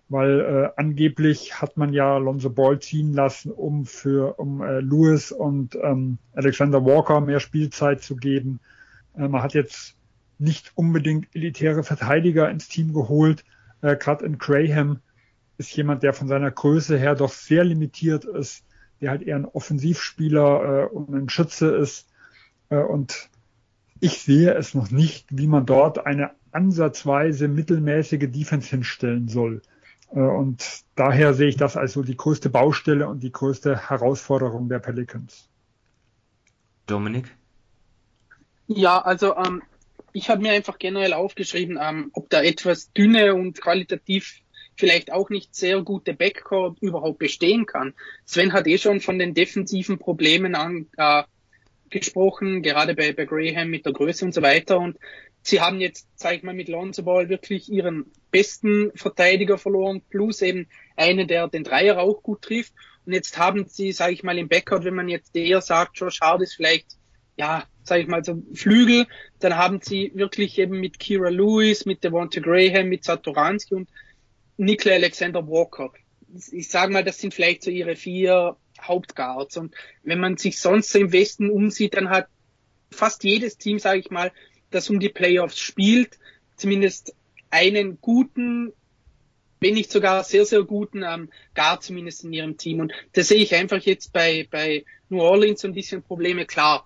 weil äh, angeblich hat man ja Lonzo Ball ziehen lassen, um für um äh, Lewis und ähm, Alexander Walker mehr Spielzeit zu geben. Äh, man hat jetzt nicht unbedingt elitäre Verteidiger ins Team geholt. Äh, Gerade in Graham ist jemand, der von seiner Größe her doch sehr limitiert ist der halt eher ein Offensivspieler äh, und ein Schütze ist. Äh, und ich sehe es noch nicht, wie man dort eine ansatzweise mittelmäßige Defense hinstellen soll. Äh, und daher sehe ich das als so die größte Baustelle und die größte Herausforderung der Pelicans. Dominik? Ja, also ähm, ich habe mir einfach generell aufgeschrieben, ähm, ob da etwas dünne und qualitativ vielleicht auch nicht sehr gute Backcourt überhaupt bestehen kann. Sven hat eh schon von den defensiven Problemen an, äh, gesprochen, gerade bei, bei Graham mit der Größe und so weiter. Und sie haben jetzt, sag ich mal, mit Lonzo Ball wirklich ihren besten Verteidiger verloren, plus eben einen, der den Dreier auch gut trifft. Und jetzt haben sie, sage ich mal, im Backcourt, wenn man jetzt eher sagt, Josh Hart ist vielleicht, ja, sage ich mal, so Flügel, dann haben sie wirklich eben mit Kira Lewis, mit Devonta Graham, mit Satoransky und Nikolai Alexander Walker. Ich sage mal, das sind vielleicht so ihre vier Hauptguards. Und wenn man sich sonst im Westen umsieht, dann hat fast jedes Team, sage ich mal, das um die Playoffs spielt, zumindest einen guten, wenn nicht sogar sehr, sehr guten ähm, Guard zumindest in ihrem Team. Und da sehe ich einfach jetzt bei, bei New Orleans so ein bisschen Probleme. Klar,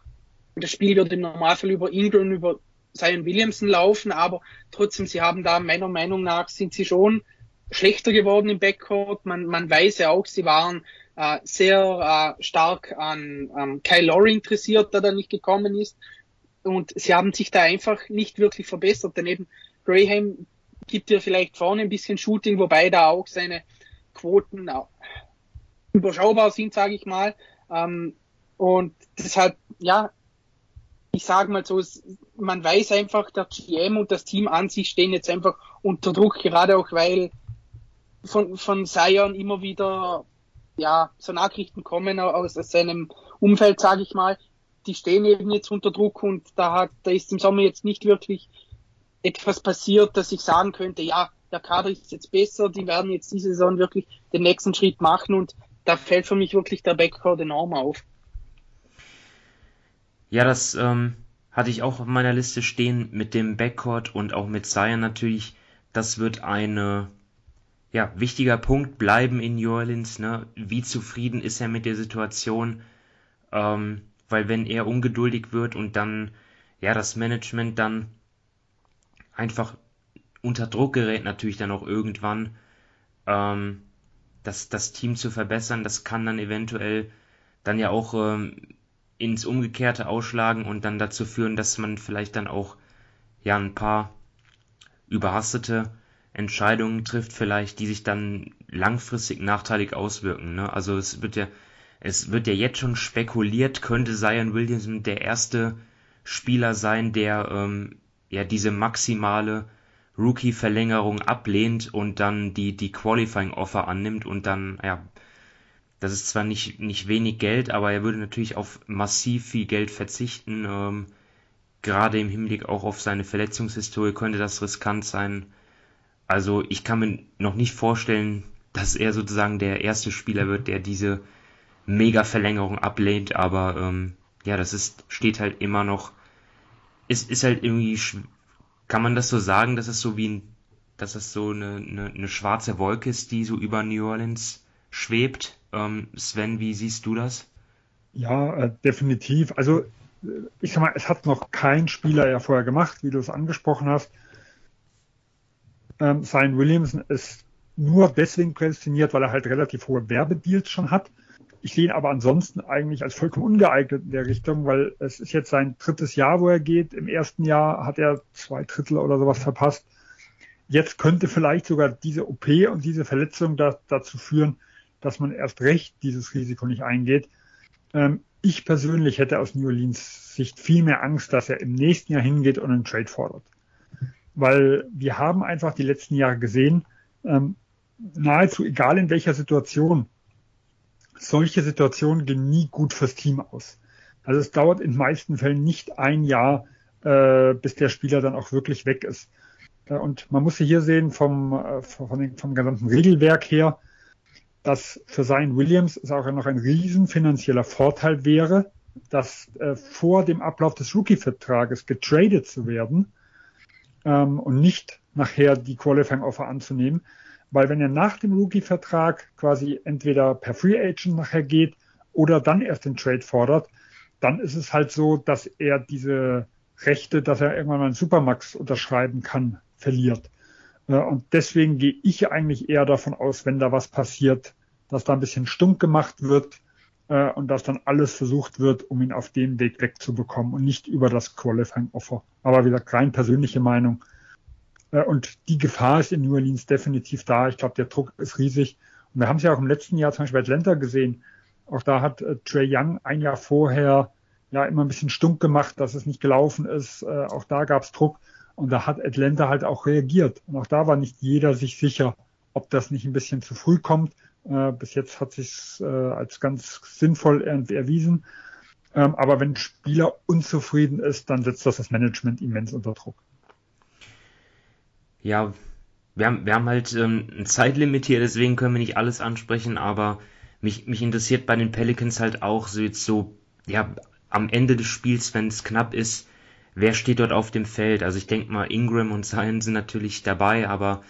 das Spiel wird im Normalfall über Ingram, über Zion Williamson laufen, aber trotzdem, sie haben da meiner Meinung nach sind sie schon schlechter geworden im Backcourt. Man, man weiß ja auch, sie waren äh, sehr äh, stark an ähm, Kyle Lowry interessiert, der da nicht gekommen ist. Und sie haben sich da einfach nicht wirklich verbessert. Daneben Graham gibt dir vielleicht vorne ein bisschen Shooting, wobei da auch seine Quoten überschaubar sind, sage ich mal. Ähm, und deshalb, ja, ich sage mal so, man weiß einfach, der GM und das Team an sich stehen jetzt einfach unter Druck, gerade auch weil von, von Zion immer wieder ja, so Nachrichten kommen aus, aus seinem Umfeld, sage ich mal. Die stehen eben jetzt unter Druck und da hat, da ist im Sommer jetzt nicht wirklich etwas passiert, dass ich sagen könnte, ja, der Kader ist jetzt besser, die werden jetzt diese Saison wirklich den nächsten Schritt machen und da fällt für mich wirklich der Backcourt enorm auf. Ja, das ähm, hatte ich auch auf meiner Liste stehen mit dem Backcourt und auch mit Zion natürlich. Das wird eine ja, wichtiger Punkt bleiben in New Orleans. Ne? Wie zufrieden ist er mit der Situation? Ähm, weil wenn er ungeduldig wird und dann ja das Management dann einfach unter Druck gerät, natürlich dann auch irgendwann ähm, das, das Team zu verbessern, das kann dann eventuell dann ja auch ähm, ins Umgekehrte ausschlagen und dann dazu führen, dass man vielleicht dann auch ja ein paar überhastete Entscheidungen trifft, vielleicht, die sich dann langfristig nachteilig auswirken. Ne? Also es wird ja, es wird ja jetzt schon spekuliert, könnte Zion Williamson der erste Spieler sein, der ähm, ja diese maximale Rookie-Verlängerung ablehnt und dann die, die Qualifying-Offer annimmt und dann, ja, das ist zwar nicht, nicht wenig Geld, aber er würde natürlich auf massiv viel Geld verzichten. Ähm, gerade im Hinblick auch auf seine Verletzungshistorie könnte das riskant sein. Also ich kann mir noch nicht vorstellen, dass er sozusagen der erste Spieler wird, der diese Mega-Verlängerung ablehnt, aber ähm, ja, das ist, steht halt immer noch, ist, ist halt irgendwie, kann man das so sagen, dass es so wie ein, dass es so eine, eine, eine schwarze Wolke ist, die so über New Orleans schwebt. Ähm, Sven, wie siehst du das? Ja, äh, definitiv. Also äh, ich sag mal, es hat noch kein Spieler ja vorher gemacht, wie du es angesprochen hast. Ähm, Zion Williamson ist nur deswegen prädestiniert, weil er halt relativ hohe Werbedeals schon hat. Ich sehe ihn aber ansonsten eigentlich als vollkommen ungeeignet in der Richtung, weil es ist jetzt sein drittes Jahr, wo er geht. Im ersten Jahr hat er zwei Drittel oder sowas verpasst. Jetzt könnte vielleicht sogar diese OP und diese Verletzung da, dazu führen, dass man erst recht dieses Risiko nicht eingeht. Ähm, ich persönlich hätte aus New Orleans Sicht viel mehr Angst, dass er im nächsten Jahr hingeht und einen Trade fordert. Weil wir haben einfach die letzten Jahre gesehen, ähm, nahezu egal in welcher Situation, solche Situationen gehen nie gut fürs Team aus. Also es dauert in meisten Fällen nicht ein Jahr, äh, bis der Spieler dann auch wirklich weg ist. Äh, und man muss hier sehen vom, äh, vom, vom gesamten Regelwerk her, dass für Zion Williams es auch noch ein riesen finanzieller Vorteil wäre, dass äh, vor dem Ablauf des Rookie-Vertrages getradet zu werden ähm, und nicht nachher die Qualifying-Offer anzunehmen. Weil wenn er nach dem Rookie-Vertrag quasi entweder per Free Agent nachher geht oder dann erst den Trade fordert, dann ist es halt so, dass er diese Rechte, dass er irgendwann mal einen Supermax unterschreiben kann, verliert. Äh, und deswegen gehe ich eigentlich eher davon aus, wenn da was passiert, dass da ein bisschen stunk gemacht wird äh, und dass dann alles versucht wird, um ihn auf den Weg wegzubekommen und nicht über das Qualifying Offer. Aber wieder rein persönliche Meinung. Äh, und die Gefahr ist in New Orleans definitiv da. Ich glaube, der Druck ist riesig. Und wir haben es ja auch im letzten Jahr zum Beispiel bei Atlanta gesehen. Auch da hat äh, Trey Young ein Jahr vorher ja immer ein bisschen stunk gemacht, dass es nicht gelaufen ist. Äh, auch da gab es Druck. Und da hat Atlanta halt auch reagiert. Und auch da war nicht jeder sich sicher, ob das nicht ein bisschen zu früh kommt. Äh, bis jetzt hat sich äh, als ganz sinnvoll erwiesen. Ähm, aber wenn ein Spieler unzufrieden ist, dann setzt das das Management immens unter Druck. Ja, wir haben, wir haben halt ähm, ein Zeitlimit hier, deswegen können wir nicht alles ansprechen, aber mich, mich interessiert bei den Pelicans halt auch so jetzt so, ja, am Ende des Spiels, wenn es knapp ist, wer steht dort auf dem Feld? Also ich denke mal, Ingram und Zion sind natürlich dabei, aber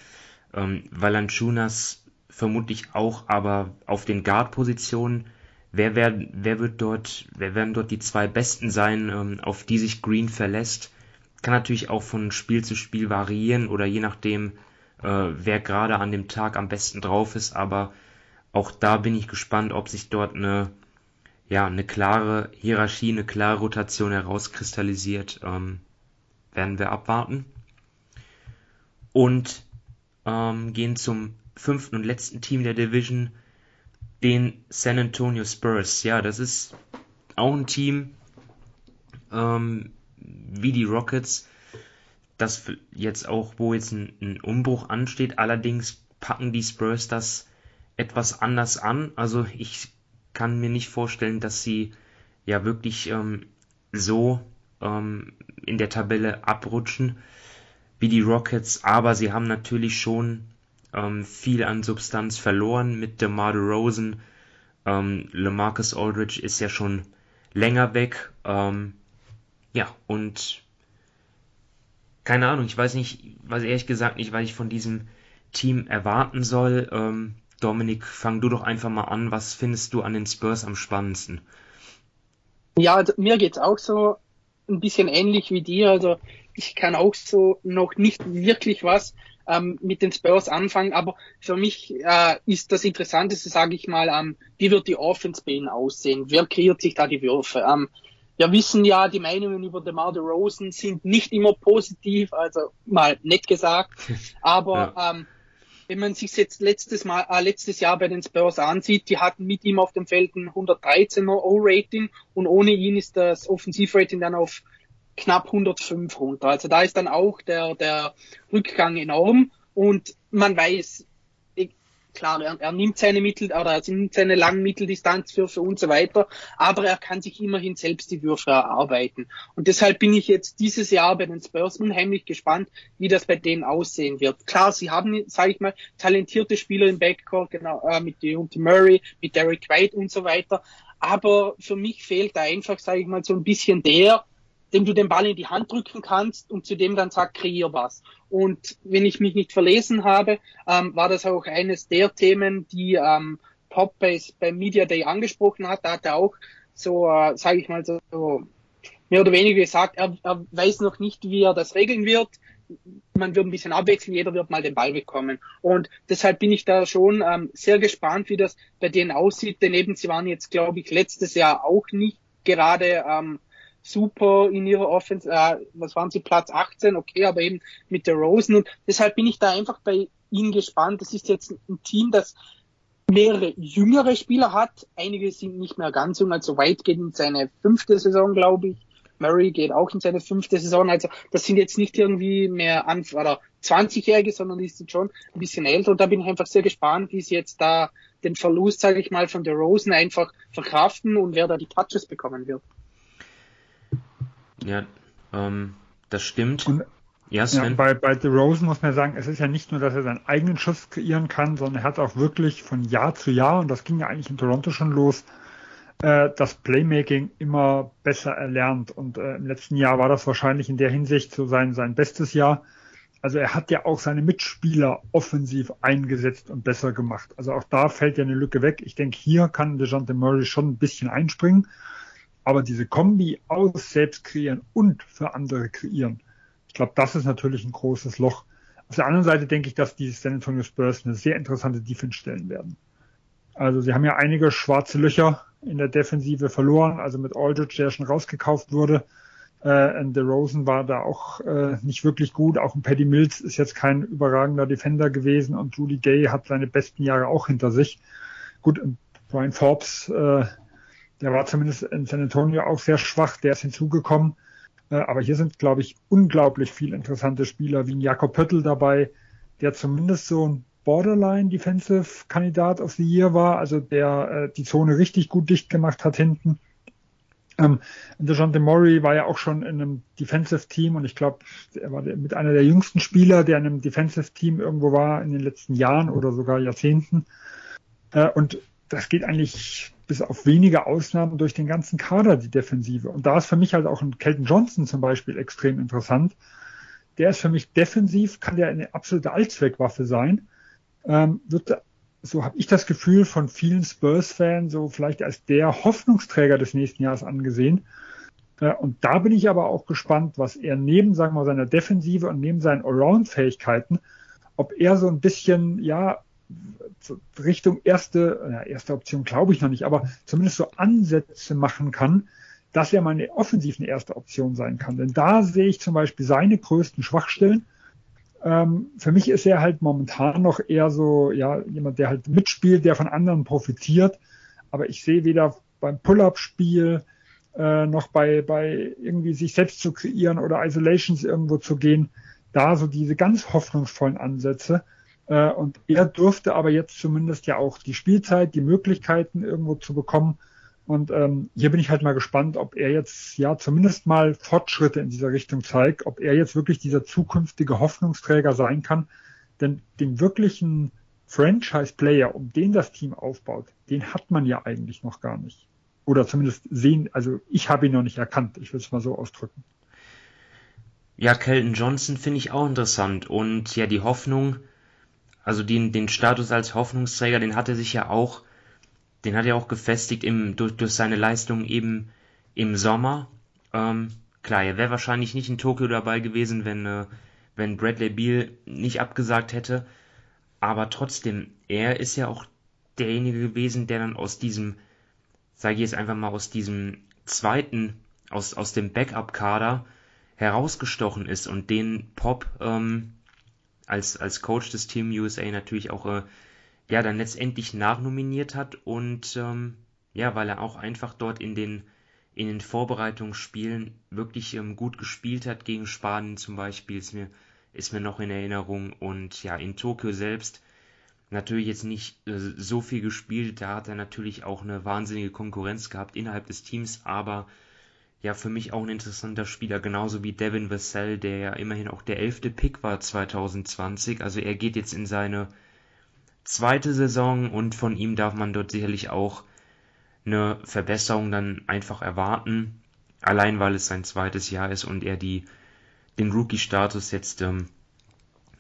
ähm, Valanciunas vermutlich auch, aber auf den Guard-Positionen, wer, wer, wer wird dort, wer werden dort die zwei Besten sein, ähm, auf die sich Green verlässt? Kann natürlich auch von Spiel zu Spiel variieren oder je nachdem, äh, wer gerade an dem Tag am besten drauf ist, aber auch da bin ich gespannt, ob sich dort eine ja, eine klare Hierarchie, eine klare Rotation herauskristallisiert, ähm, werden wir abwarten. und ähm, gehen zum fünften und letzten Team der Division, den San Antonio Spurs. Ja, das ist auch ein Team ähm, wie die Rockets, das jetzt auch, wo jetzt ein, ein Umbruch ansteht. Allerdings packen die Spurs das etwas anders an. Also ich kann mir nicht vorstellen, dass sie ja wirklich ähm, so ähm, in der Tabelle abrutschen wie die Rockets, aber sie haben natürlich schon ähm, viel an Substanz verloren mit DeMar DeRozan. Ähm, LeMarcus Aldridge ist ja schon länger weg. Ähm, ja, und keine Ahnung, ich weiß nicht, weiß ehrlich gesagt nicht, was ich von diesem Team erwarten soll. Ähm, Dominik, fang du doch einfach mal an. Was findest du an den Spurs am spannendsten? Ja, also mir geht's auch so ein bisschen ähnlich wie dir. Also ich kann auch so noch nicht wirklich was ähm, mit den Spurs anfangen, aber für mich äh, ist das Interessanteste, sage ich mal, ähm, wie wird die Offense bei ihnen aussehen? Wer kreiert sich da die Würfe? Ähm, wir wissen ja, die Meinungen über DeMar DeRozan sind nicht immer positiv, also mal nett gesagt, [laughs] aber ja. ähm, wenn man sich jetzt letztes Mal, äh, letztes Jahr bei den Spurs ansieht, die hatten mit ihm auf dem Feld ein 113er O-Rating und ohne ihn ist das Offensivrating dann auf knapp 105 runter. Also da ist dann auch der, der Rückgang enorm und man weiß, klar, er, er nimmt seine Mittel oder er nimmt seine langen Mitteldistanzwürfe und so weiter, aber er kann sich immerhin selbst die Würfe erarbeiten. Und deshalb bin ich jetzt dieses Jahr bei den Spurs unheimlich gespannt, wie das bei denen aussehen wird. Klar, sie haben, sage ich mal, talentierte Spieler im Backcourt, genau, äh, mit Deontay Murray, mit Derek White und so weiter. Aber für mich fehlt da einfach, sage ich mal, so ein bisschen der, dem du den Ball in die Hand drücken kannst und zu dem dann sagt, kreier was. Und wenn ich mich nicht verlesen habe, ähm, war das auch eines der Themen, die ähm, Pop bei, beim Media Day angesprochen hat. Da hat er auch so, äh, sage ich mal so, mehr oder weniger gesagt, er, er weiß noch nicht, wie er das regeln wird. Man wird ein bisschen abwechseln, jeder wird mal den Ball bekommen. Und deshalb bin ich da schon ähm, sehr gespannt, wie das bei denen aussieht. Denn eben, sie waren jetzt, glaube ich, letztes Jahr auch nicht gerade ähm, super in ihrer Offense. Äh, was waren sie? Platz 18, okay, aber eben mit der Rosen. Und deshalb bin ich da einfach bei ihnen gespannt. Das ist jetzt ein Team, das mehrere jüngere Spieler hat. Einige sind nicht mehr ganz jung, also White geht in seine fünfte Saison, glaube ich. Murray geht auch in seine fünfte Saison. Also das sind jetzt nicht irgendwie mehr an oder 20-Jährige, sondern die sind schon ein bisschen älter. Und da bin ich einfach sehr gespannt, wie sie jetzt da den Verlust, sage ich mal, von der Rosen einfach verkraften und wer da die Touches bekommen wird. Ja, ähm, das stimmt. Und, ja, Sven? Ja, bei, bei The Rosen muss man sagen, es ist ja nicht nur, dass er seinen eigenen Schuss kreieren kann, sondern er hat auch wirklich von Jahr zu Jahr, und das ging ja eigentlich in Toronto schon los, äh, das Playmaking immer besser erlernt. Und äh, im letzten Jahr war das wahrscheinlich in der Hinsicht so sein, sein bestes Jahr. Also er hat ja auch seine Mitspieler offensiv eingesetzt und besser gemacht. Also auch da fällt ja eine Lücke weg. Ich denke, hier kann DeJounte Murray schon ein bisschen einspringen. Aber diese Kombi aus selbst kreieren und für andere kreieren, ich glaube, das ist natürlich ein großes Loch. Auf der anderen Seite denke ich, dass die San Antonio Spurs eine sehr interessante Defense stellen werden. Also sie haben ja einige schwarze Löcher in der Defensive verloren, also mit Aldridge, der schon rausgekauft wurde. Äh, und Rosen war da auch äh, nicht wirklich gut. Auch ein Paddy Mills ist jetzt kein überragender Defender gewesen und Julie Gay hat seine besten Jahre auch hinter sich. Gut, Brian Forbes äh, der war zumindest in San Antonio auch sehr schwach, der ist hinzugekommen. Äh, aber hier sind, glaube ich, unglaublich viele interessante Spieler, wie ein Jakob Pöttl dabei, der zumindest so ein Borderline Defensive Kandidat of the Year war, also der äh, die Zone richtig gut dicht gemacht hat hinten. Ähm, DeJounte Murray war ja auch schon in einem Defensive Team und ich glaube, er war mit einer der jüngsten Spieler, der in einem Defensive Team irgendwo war in den letzten Jahren oder sogar Jahrzehnten. Äh, und das geht eigentlich bis auf wenige Ausnahmen durch den ganzen Kader die Defensive. Und da ist für mich halt auch ein Kelton Johnson zum Beispiel extrem interessant. Der ist für mich defensiv, kann der eine absolute Allzweckwaffe sein. Ähm, wird, so habe ich das Gefühl, von vielen Spurs-Fans so vielleicht als der Hoffnungsträger des nächsten Jahres angesehen. Äh, und da bin ich aber auch gespannt, was er neben, sagen wir mal, seiner Defensive und neben seinen Allround-Fähigkeiten, ob er so ein bisschen, ja, Richtung erste, ja, erste Option glaube ich noch nicht, aber zumindest so Ansätze machen kann, dass er meine offensiv eine erste Option sein kann. Denn da sehe ich zum Beispiel seine größten Schwachstellen. Ähm, für mich ist er halt momentan noch eher so, ja, jemand, der halt mitspielt, der von anderen profitiert. Aber ich sehe weder beim Pull-Up-Spiel äh, noch bei, bei irgendwie sich selbst zu kreieren oder Isolations irgendwo zu gehen, da so diese ganz hoffnungsvollen Ansätze. Äh, und er durfte aber jetzt zumindest ja auch die Spielzeit, die Möglichkeiten irgendwo zu bekommen. Und ähm, hier bin ich halt mal gespannt, ob er jetzt ja zumindest mal Fortschritte in dieser Richtung zeigt, ob er jetzt wirklich dieser zukünftige Hoffnungsträger sein kann. Denn den wirklichen Franchise-Player, um den das Team aufbaut, den hat man ja eigentlich noch gar nicht. Oder zumindest sehen, also ich habe ihn noch nicht erkannt, ich will es mal so ausdrücken. Ja, Kelton Johnson finde ich auch interessant. Und ja, die Hoffnung, also den, den Status als Hoffnungsträger, den hat er sich ja auch, den hat er auch gefestigt im, durch, durch seine Leistung eben im Sommer. Ähm, klar, er wäre wahrscheinlich nicht in Tokio dabei gewesen, wenn, äh, wenn Bradley Beal nicht abgesagt hätte. Aber trotzdem, er ist ja auch derjenige gewesen, der dann aus diesem, sage ich jetzt einfach mal, aus diesem zweiten, aus, aus dem Backup-Kader herausgestochen ist und den Pop ähm, als, als Coach des Team USA natürlich auch äh, ja dann letztendlich nachnominiert hat und ähm, ja, weil er auch einfach dort in den in den Vorbereitungsspielen wirklich ähm, gut gespielt hat gegen Spanien zum Beispiel ist mir ist mir noch in Erinnerung. Und ja in Tokio selbst natürlich jetzt nicht äh, so viel gespielt. Da hat er natürlich auch eine wahnsinnige Konkurrenz gehabt innerhalb des Teams aber ja für mich auch ein interessanter Spieler, genauso wie Devin Vassell, der ja immerhin auch der elfte Pick war 2020. Also er geht jetzt in seine zweite Saison und von ihm darf man dort sicherlich auch eine Verbesserung dann einfach erwarten. Allein weil es sein zweites Jahr ist und er die den Rookie-Status jetzt ähm,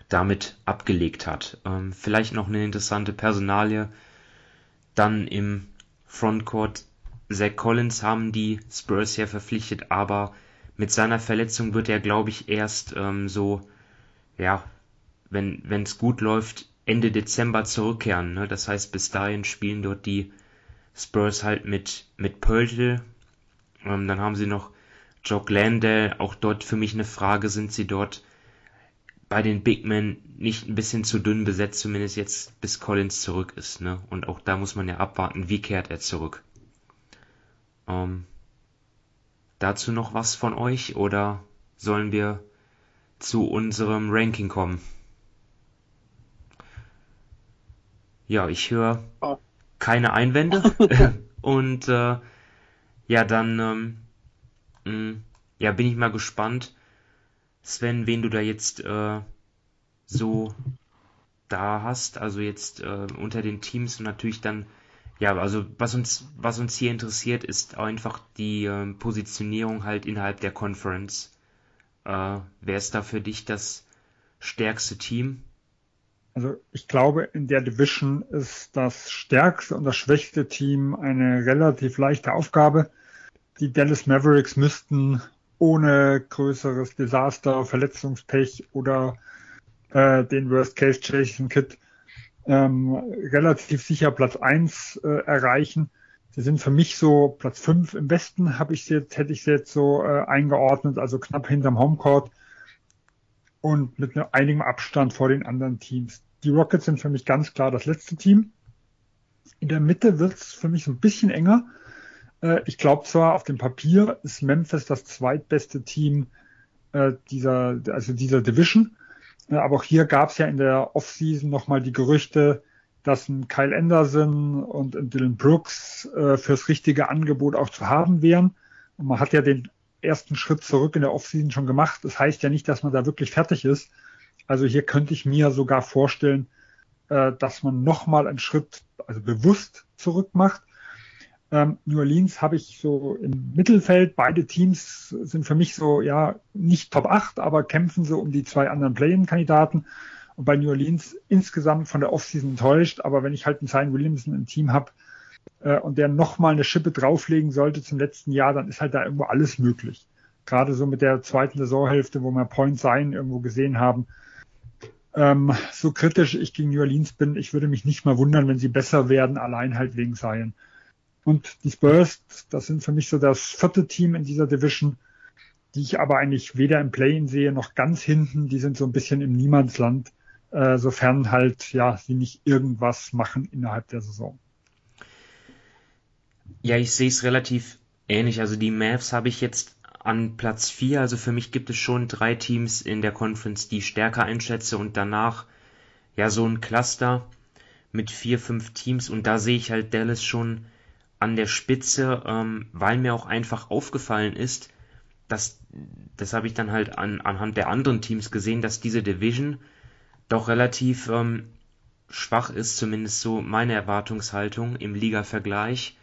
damit abgelegt hat. Ähm, vielleicht noch eine interessante Personalie. Dann im Frontcourt Zach Collins haben die Spurs ja verpflichtet, aber mit seiner Verletzung wird er, glaube ich, erst ähm, so, ja, wenn es gut läuft, Ende Dezember zurückkehren. Ne? Das heißt, bis dahin spielen dort die Spurs halt mit, mit Pöltl. Ähm, dann haben sie noch Jock Landell. Auch dort für mich eine Frage, sind sie dort bei den Big Men nicht ein bisschen zu dünn besetzt, zumindest jetzt bis Collins zurück ist. Ne? Und auch da muss man ja abwarten, wie kehrt er zurück. Ähm, dazu noch was von euch oder sollen wir zu unserem Ranking kommen? Ja, ich höre oh. keine Einwände [laughs] [laughs] und äh, ja, dann ähm, mm, ja, bin ich mal gespannt, Sven, wen du da jetzt äh, so da hast, also jetzt äh, unter den Teams und natürlich dann ja, also was uns, was uns hier interessiert, ist einfach die äh, Positionierung halt innerhalb der Conference. Äh, wer ist da für dich das stärkste Team? Also ich glaube, in der Division ist das stärkste und das schwächste Team eine relativ leichte Aufgabe. Die Dallas Mavericks müssten ohne größeres Desaster, Verletzungspech oder äh, den Worst Case Jason Kit ähm, relativ sicher Platz eins äh, erreichen. Sie sind für mich so Platz fünf im Westen, habe ich jetzt, hätte ich sie jetzt so äh, eingeordnet, also knapp hinterm Homecourt und mit einigem Abstand vor den anderen Teams. Die Rockets sind für mich ganz klar das letzte Team. In der Mitte wird es für mich so ein bisschen enger. Äh, ich glaube zwar, auf dem Papier ist Memphis das zweitbeste Team äh, dieser, also dieser Division. Aber auch hier gab es ja in der Offseason nochmal die Gerüchte, dass ein Kyle Anderson und ein Dylan Brooks äh, fürs richtige Angebot auch zu haben wären. Und man hat ja den ersten Schritt zurück in der Offseason schon gemacht. Das heißt ja nicht, dass man da wirklich fertig ist. Also hier könnte ich mir sogar vorstellen, äh, dass man nochmal einen Schritt, also bewusst zurück macht ähm, New Orleans habe ich so im Mittelfeld. Beide Teams sind für mich so, ja, nicht Top 8, aber kämpfen so um die zwei anderen Play-In-Kandidaten. Und bei New Orleans insgesamt von der Offseason enttäuscht. Aber wenn ich halt einen Zion Williamson im Team habe äh, und der nochmal eine Schippe drauflegen sollte zum letzten Jahr, dann ist halt da irgendwo alles möglich. Gerade so mit der zweiten Saisonhälfte, wo wir Point Zion irgendwo gesehen haben. Ähm, so kritisch ich gegen New Orleans bin, ich würde mich nicht mal wundern, wenn sie besser werden, allein halt wegen Zion. Und die Spurs, das sind für mich so das vierte Team in dieser Division. die ich aber eigentlich weder im Play-in sehe noch ganz hinten. Die sind so ein bisschen im Niemandsland, äh, sofern halt ja sie nicht irgendwas machen innerhalb der Saison. Ja, ich sehe es relativ ähnlich. Also die Mavs habe ich jetzt an Platz 4. Also für mich gibt es schon drei Teams in der Conference, die stärker einschätze und danach ja so ein Cluster mit vier, fünf Teams und da sehe ich halt Dallas schon an der Spitze, ähm, weil mir auch einfach aufgefallen ist, dass das habe ich dann halt an, anhand der anderen Teams gesehen, dass diese Division doch relativ ähm, schwach ist, zumindest so meine Erwartungshaltung im Liga-Vergleich.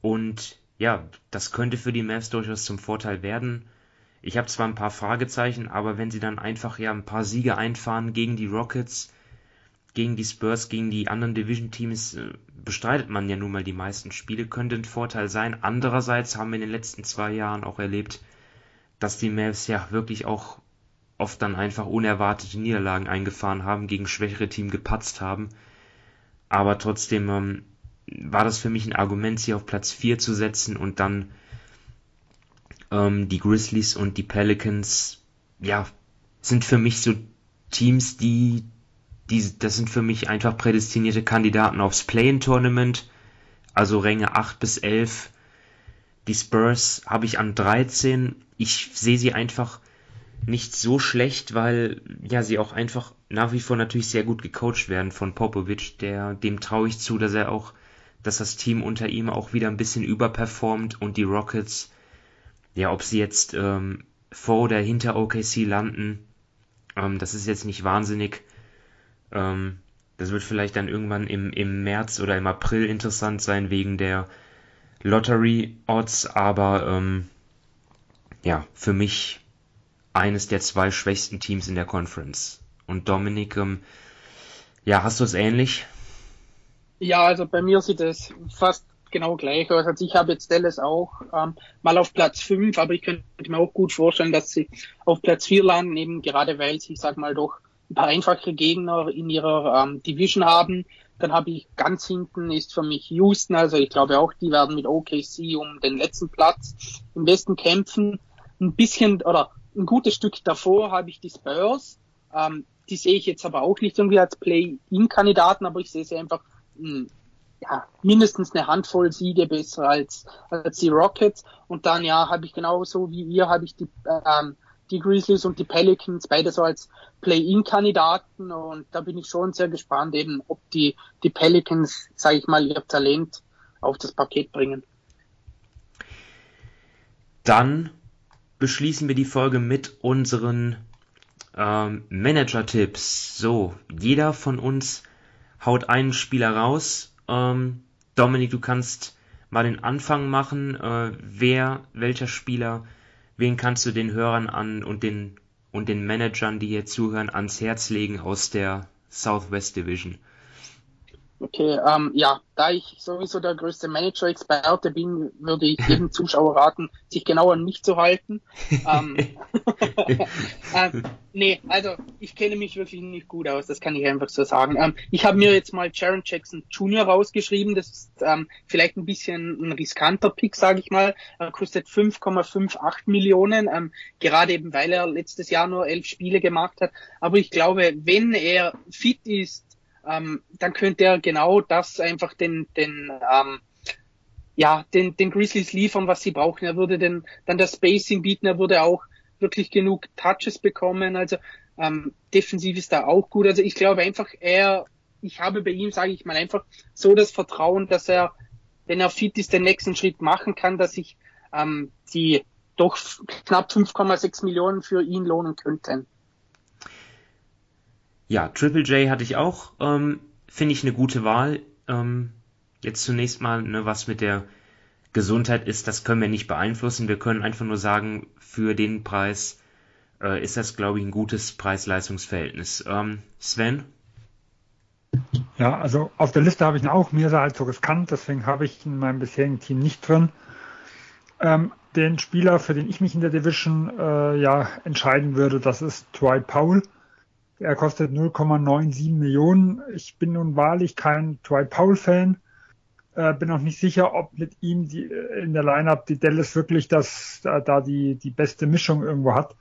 Und ja, das könnte für die Mavs durchaus zum Vorteil werden. Ich habe zwar ein paar Fragezeichen, aber wenn sie dann einfach ja ein paar Siege einfahren gegen die Rockets, gegen die Spurs, gegen die anderen Division-Teams, äh, bestreitet man ja nun mal die meisten Spiele, könnte ein Vorteil sein. Andererseits haben wir in den letzten zwei Jahren auch erlebt, dass die Mavs ja wirklich auch oft dann einfach unerwartete Niederlagen eingefahren haben, gegen schwächere Teams gepatzt haben. Aber trotzdem ähm, war das für mich ein Argument, sie auf Platz 4 zu setzen und dann ähm, die Grizzlies und die Pelicans, ja, sind für mich so Teams, die, die, das sind für mich einfach prädestinierte Kandidaten aufs Play-in-Tournament, also Ränge 8 bis 11. Die Spurs habe ich an 13. Ich sehe sie einfach nicht so schlecht, weil ja sie auch einfach nach wie vor natürlich sehr gut gecoacht werden von Popovic, der dem traue ich zu, dass er auch dass das Team unter ihm auch wieder ein bisschen überperformt und die Rockets, ja, ob sie jetzt ähm, vor oder hinter OKC landen, ähm, das ist jetzt nicht wahnsinnig. Ähm, das wird vielleicht dann irgendwann im, im März oder im April interessant sein wegen der Lottery-Odds, aber ähm, ja, für mich eines der zwei schwächsten Teams in der Conference. Und Dominik, ähm, ja, hast du es ähnlich? Ja, also bei mir sieht es fast genau gleich aus. Also ich habe jetzt Dallas auch ähm, mal auf Platz 5, aber ich könnte mir auch gut vorstellen, dass sie auf Platz 4 landen, eben gerade weil sie, ich sag mal, doch ein paar einfache Gegner in ihrer ähm, Division haben. Dann habe ich ganz hinten ist für mich Houston, also ich glaube auch, die werden mit OKC um den letzten Platz im Westen kämpfen. Ein bisschen oder ein gutes Stück davor habe ich die Spurs. Ähm, die sehe ich jetzt aber auch nicht irgendwie als Play-in-Kandidaten, aber ich sehe sie einfach hm, ja, mindestens eine Handvoll Siege besser als, als die Rockets. Und dann, ja, habe ich genauso wie ihr, habe ich die, ähm, die Grizzlies und die Pelicans beide so als Play-in-Kandidaten. Und da bin ich schon sehr gespannt, eben, ob die, die Pelicans, sage ich mal, ihr Talent auf das Paket bringen. Dann beschließen wir die Folge mit unseren ähm, Manager-Tipps. So, jeder von uns haut einen Spieler raus. Ähm, Dominik, du kannst mal den Anfang machen. Äh, wer, welcher Spieler, wen kannst du den Hörern an und den und den Managern, die hier zuhören, ans Herz legen aus der Southwest Division? Okay, ähm, ja, da ich sowieso der größte Manager-Experte bin, würde ich jedem [laughs] Zuschauer raten, sich genau an mich zu halten. ähm, [laughs] ähm, nee, also ich kenne mich wirklich nicht gut aus, das kann ich einfach so sagen. Ähm, ich habe mir jetzt mal Jaron Jackson Jr. rausgeschrieben, das ist ähm, vielleicht ein bisschen ein riskanter Pick, sage ich mal. Er kostet 5,58 Millionen, ähm, gerade eben weil er letztes Jahr nur elf Spiele gemacht hat. Aber ich glaube, wenn er fit ist, ähm, dann könnte er genau das einfach den, den, ähm, ja, den, den Grizzlies liefern, was sie brauchen. Er würde den, dann das Spacing bieten, er würde auch wirklich genug Touches bekommen. Also ähm, defensiv ist da auch gut. Also ich glaube einfach, er, ich habe bei ihm, sage ich mal, einfach so das Vertrauen, dass er, wenn er fit ist, den nächsten Schritt machen kann, dass ich ähm, die doch knapp 5,6 Millionen für ihn lohnen könnten. Ja, Triple J hatte ich auch. Ähm, Finde ich eine gute Wahl. Ähm, jetzt zunächst mal, ne, was mit der Gesundheit ist, das können wir nicht beeinflussen. Wir können einfach nur sagen, für den Preis äh, ist das, glaube ich, ein gutes Preis-Leistungs-Verhältnis. Ähm, Sven? Ja, also auf der Liste habe ich ihn auch. Mir ist halt so riskant, deswegen habe ich ihn in meinem bisherigen Team nicht drin. Ähm, den Spieler, für den ich mich in der Division äh, ja entscheiden würde, das ist Dwight Powell. Er kostet 0,97 Millionen. Ich bin nun wahrlich kein Dwight Powell-Fan. Äh, bin auch nicht sicher, ob mit ihm die, äh, in der Lineup die Dallas wirklich das, da, die, die beste Mischung irgendwo hat.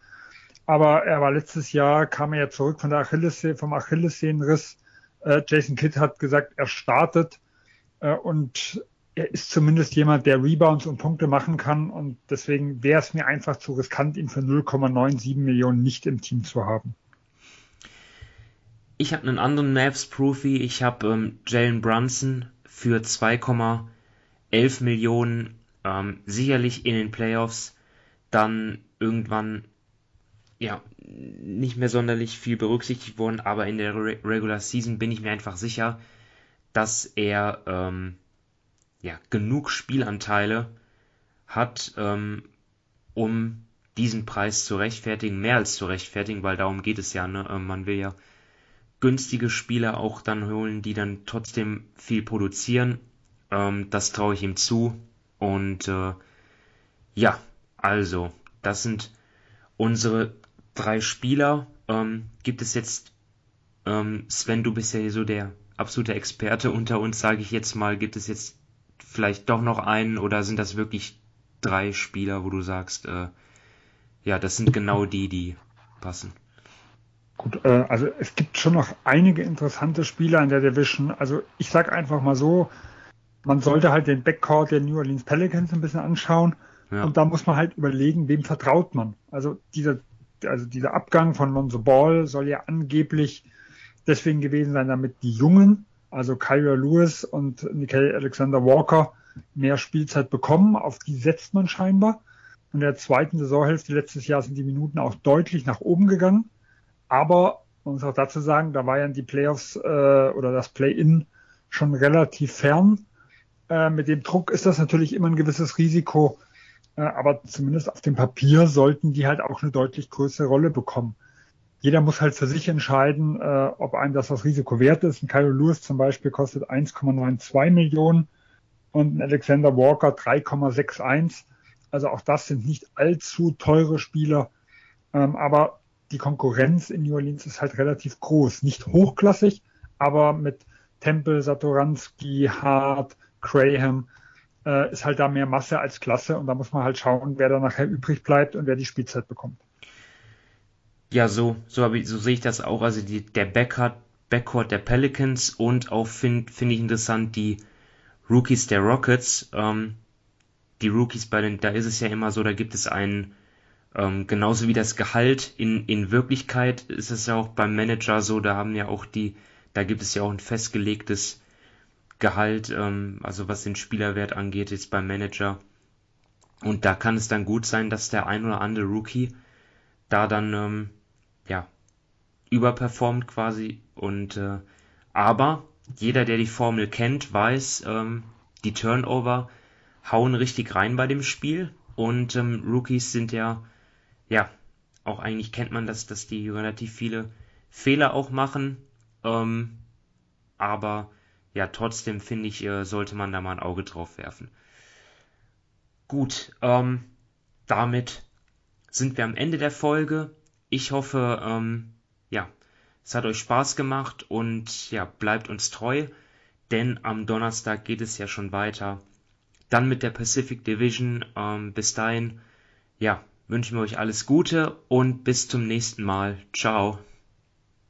Aber er war letztes Jahr, kam er ja zurück von der Achillessehne, vom Achillessehnenriss. Äh, Jason Kidd hat gesagt, er startet äh, und er ist zumindest jemand, der Rebounds und Punkte machen kann und deswegen wäre es mir einfach zu riskant, ihn für 0,97 Millionen nicht im Team zu haben. Ich habe einen anderen Mavs-Profi. Ich habe ähm, Jalen Brunson für 2,11 Millionen ähm, sicherlich in den Playoffs dann irgendwann ja nicht mehr sonderlich viel berücksichtigt worden, aber in der Re Regular Season bin ich mir einfach sicher, dass er ähm, ja genug Spielanteile hat, ähm, um diesen Preis zu rechtfertigen, mehr als zu rechtfertigen, weil darum geht es ja. Ne? Ähm, man will ja günstige Spieler auch dann holen, die dann trotzdem viel produzieren. Ähm, das traue ich ihm zu. Und äh, ja, also, das sind unsere drei Spieler. Ähm, gibt es jetzt, ähm, Sven, du bist ja hier so der absolute Experte unter uns, sage ich jetzt mal. Gibt es jetzt vielleicht doch noch einen oder sind das wirklich drei Spieler, wo du sagst, äh, ja, das sind genau die, die passen? Gut, äh, also es gibt schon noch einige interessante Spieler in der Division. Also ich sag einfach mal so, man sollte halt den Backcourt der New Orleans Pelicans ein bisschen anschauen. Ja. Und da muss man halt überlegen, wem vertraut man. Also dieser, also dieser Abgang von Lonzo Ball soll ja angeblich deswegen gewesen sein, damit die Jungen, also Kyra Lewis und Nicole Alexander Walker, mehr Spielzeit bekommen. Auf die setzt man scheinbar. In der zweiten Saisonhälfte letztes Jahr sind die Minuten auch deutlich nach oben gegangen. Aber man muss auch dazu sagen, da war ja die Playoffs äh, oder das Play-In schon relativ fern. Äh, mit dem Druck ist das natürlich immer ein gewisses Risiko, äh, aber zumindest auf dem Papier sollten die halt auch eine deutlich größere Rolle bekommen. Jeder muss halt für sich entscheiden, äh, ob einem das das Risiko wert ist. Ein Kyle Lewis zum Beispiel kostet 1,92 Millionen und ein Alexander Walker 3,61. Also auch das sind nicht allzu teure Spieler. Ähm, aber die Konkurrenz in New Orleans ist halt relativ groß. Nicht hochklassig, aber mit Temple, Satoransky, Hart, Graham äh, ist halt da mehr Masse als Klasse und da muss man halt schauen, wer da nachher übrig bleibt und wer die Spielzeit bekommt. Ja, so, so, so sehe ich das auch. Also die, der Backcourt, Backcourt der Pelicans und auch finde find ich interessant die Rookies der Rockets. Ähm, die Rookies bei den, da ist es ja immer so, da gibt es einen ähm, genauso wie das Gehalt in, in Wirklichkeit ist es ja auch beim Manager so, da haben ja auch die, da gibt es ja auch ein festgelegtes Gehalt, ähm, also was den Spielerwert angeht, jetzt beim Manager. Und da kann es dann gut sein, dass der ein oder andere Rookie da dann ähm, ja überperformt quasi und äh, aber jeder, der die Formel kennt, weiß, ähm, die Turnover hauen richtig rein bei dem Spiel und ähm, Rookies sind ja ja, auch eigentlich kennt man das, dass die relativ viele Fehler auch machen. Ähm, aber ja, trotzdem finde ich, äh, sollte man da mal ein Auge drauf werfen. Gut, ähm, damit sind wir am Ende der Folge. Ich hoffe, ähm, ja, es hat euch Spaß gemacht und ja, bleibt uns treu, denn am Donnerstag geht es ja schon weiter. Dann mit der Pacific Division. Ähm, bis dahin, ja, wünschen wir euch alles Gute und bis zum nächsten Mal. Ciao.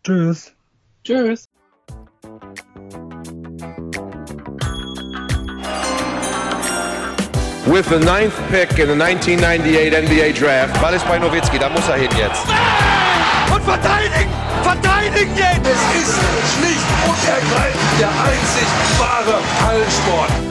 Tschüss. Tschüss. With the ninth pick in the 1998 NBA Draft. Ball ist bei Nowitzki, da muss er hin jetzt. Und verteidigen! Verteidigen jetzt! Es ist schlicht und ergreifend der einzig wahre Hallensport.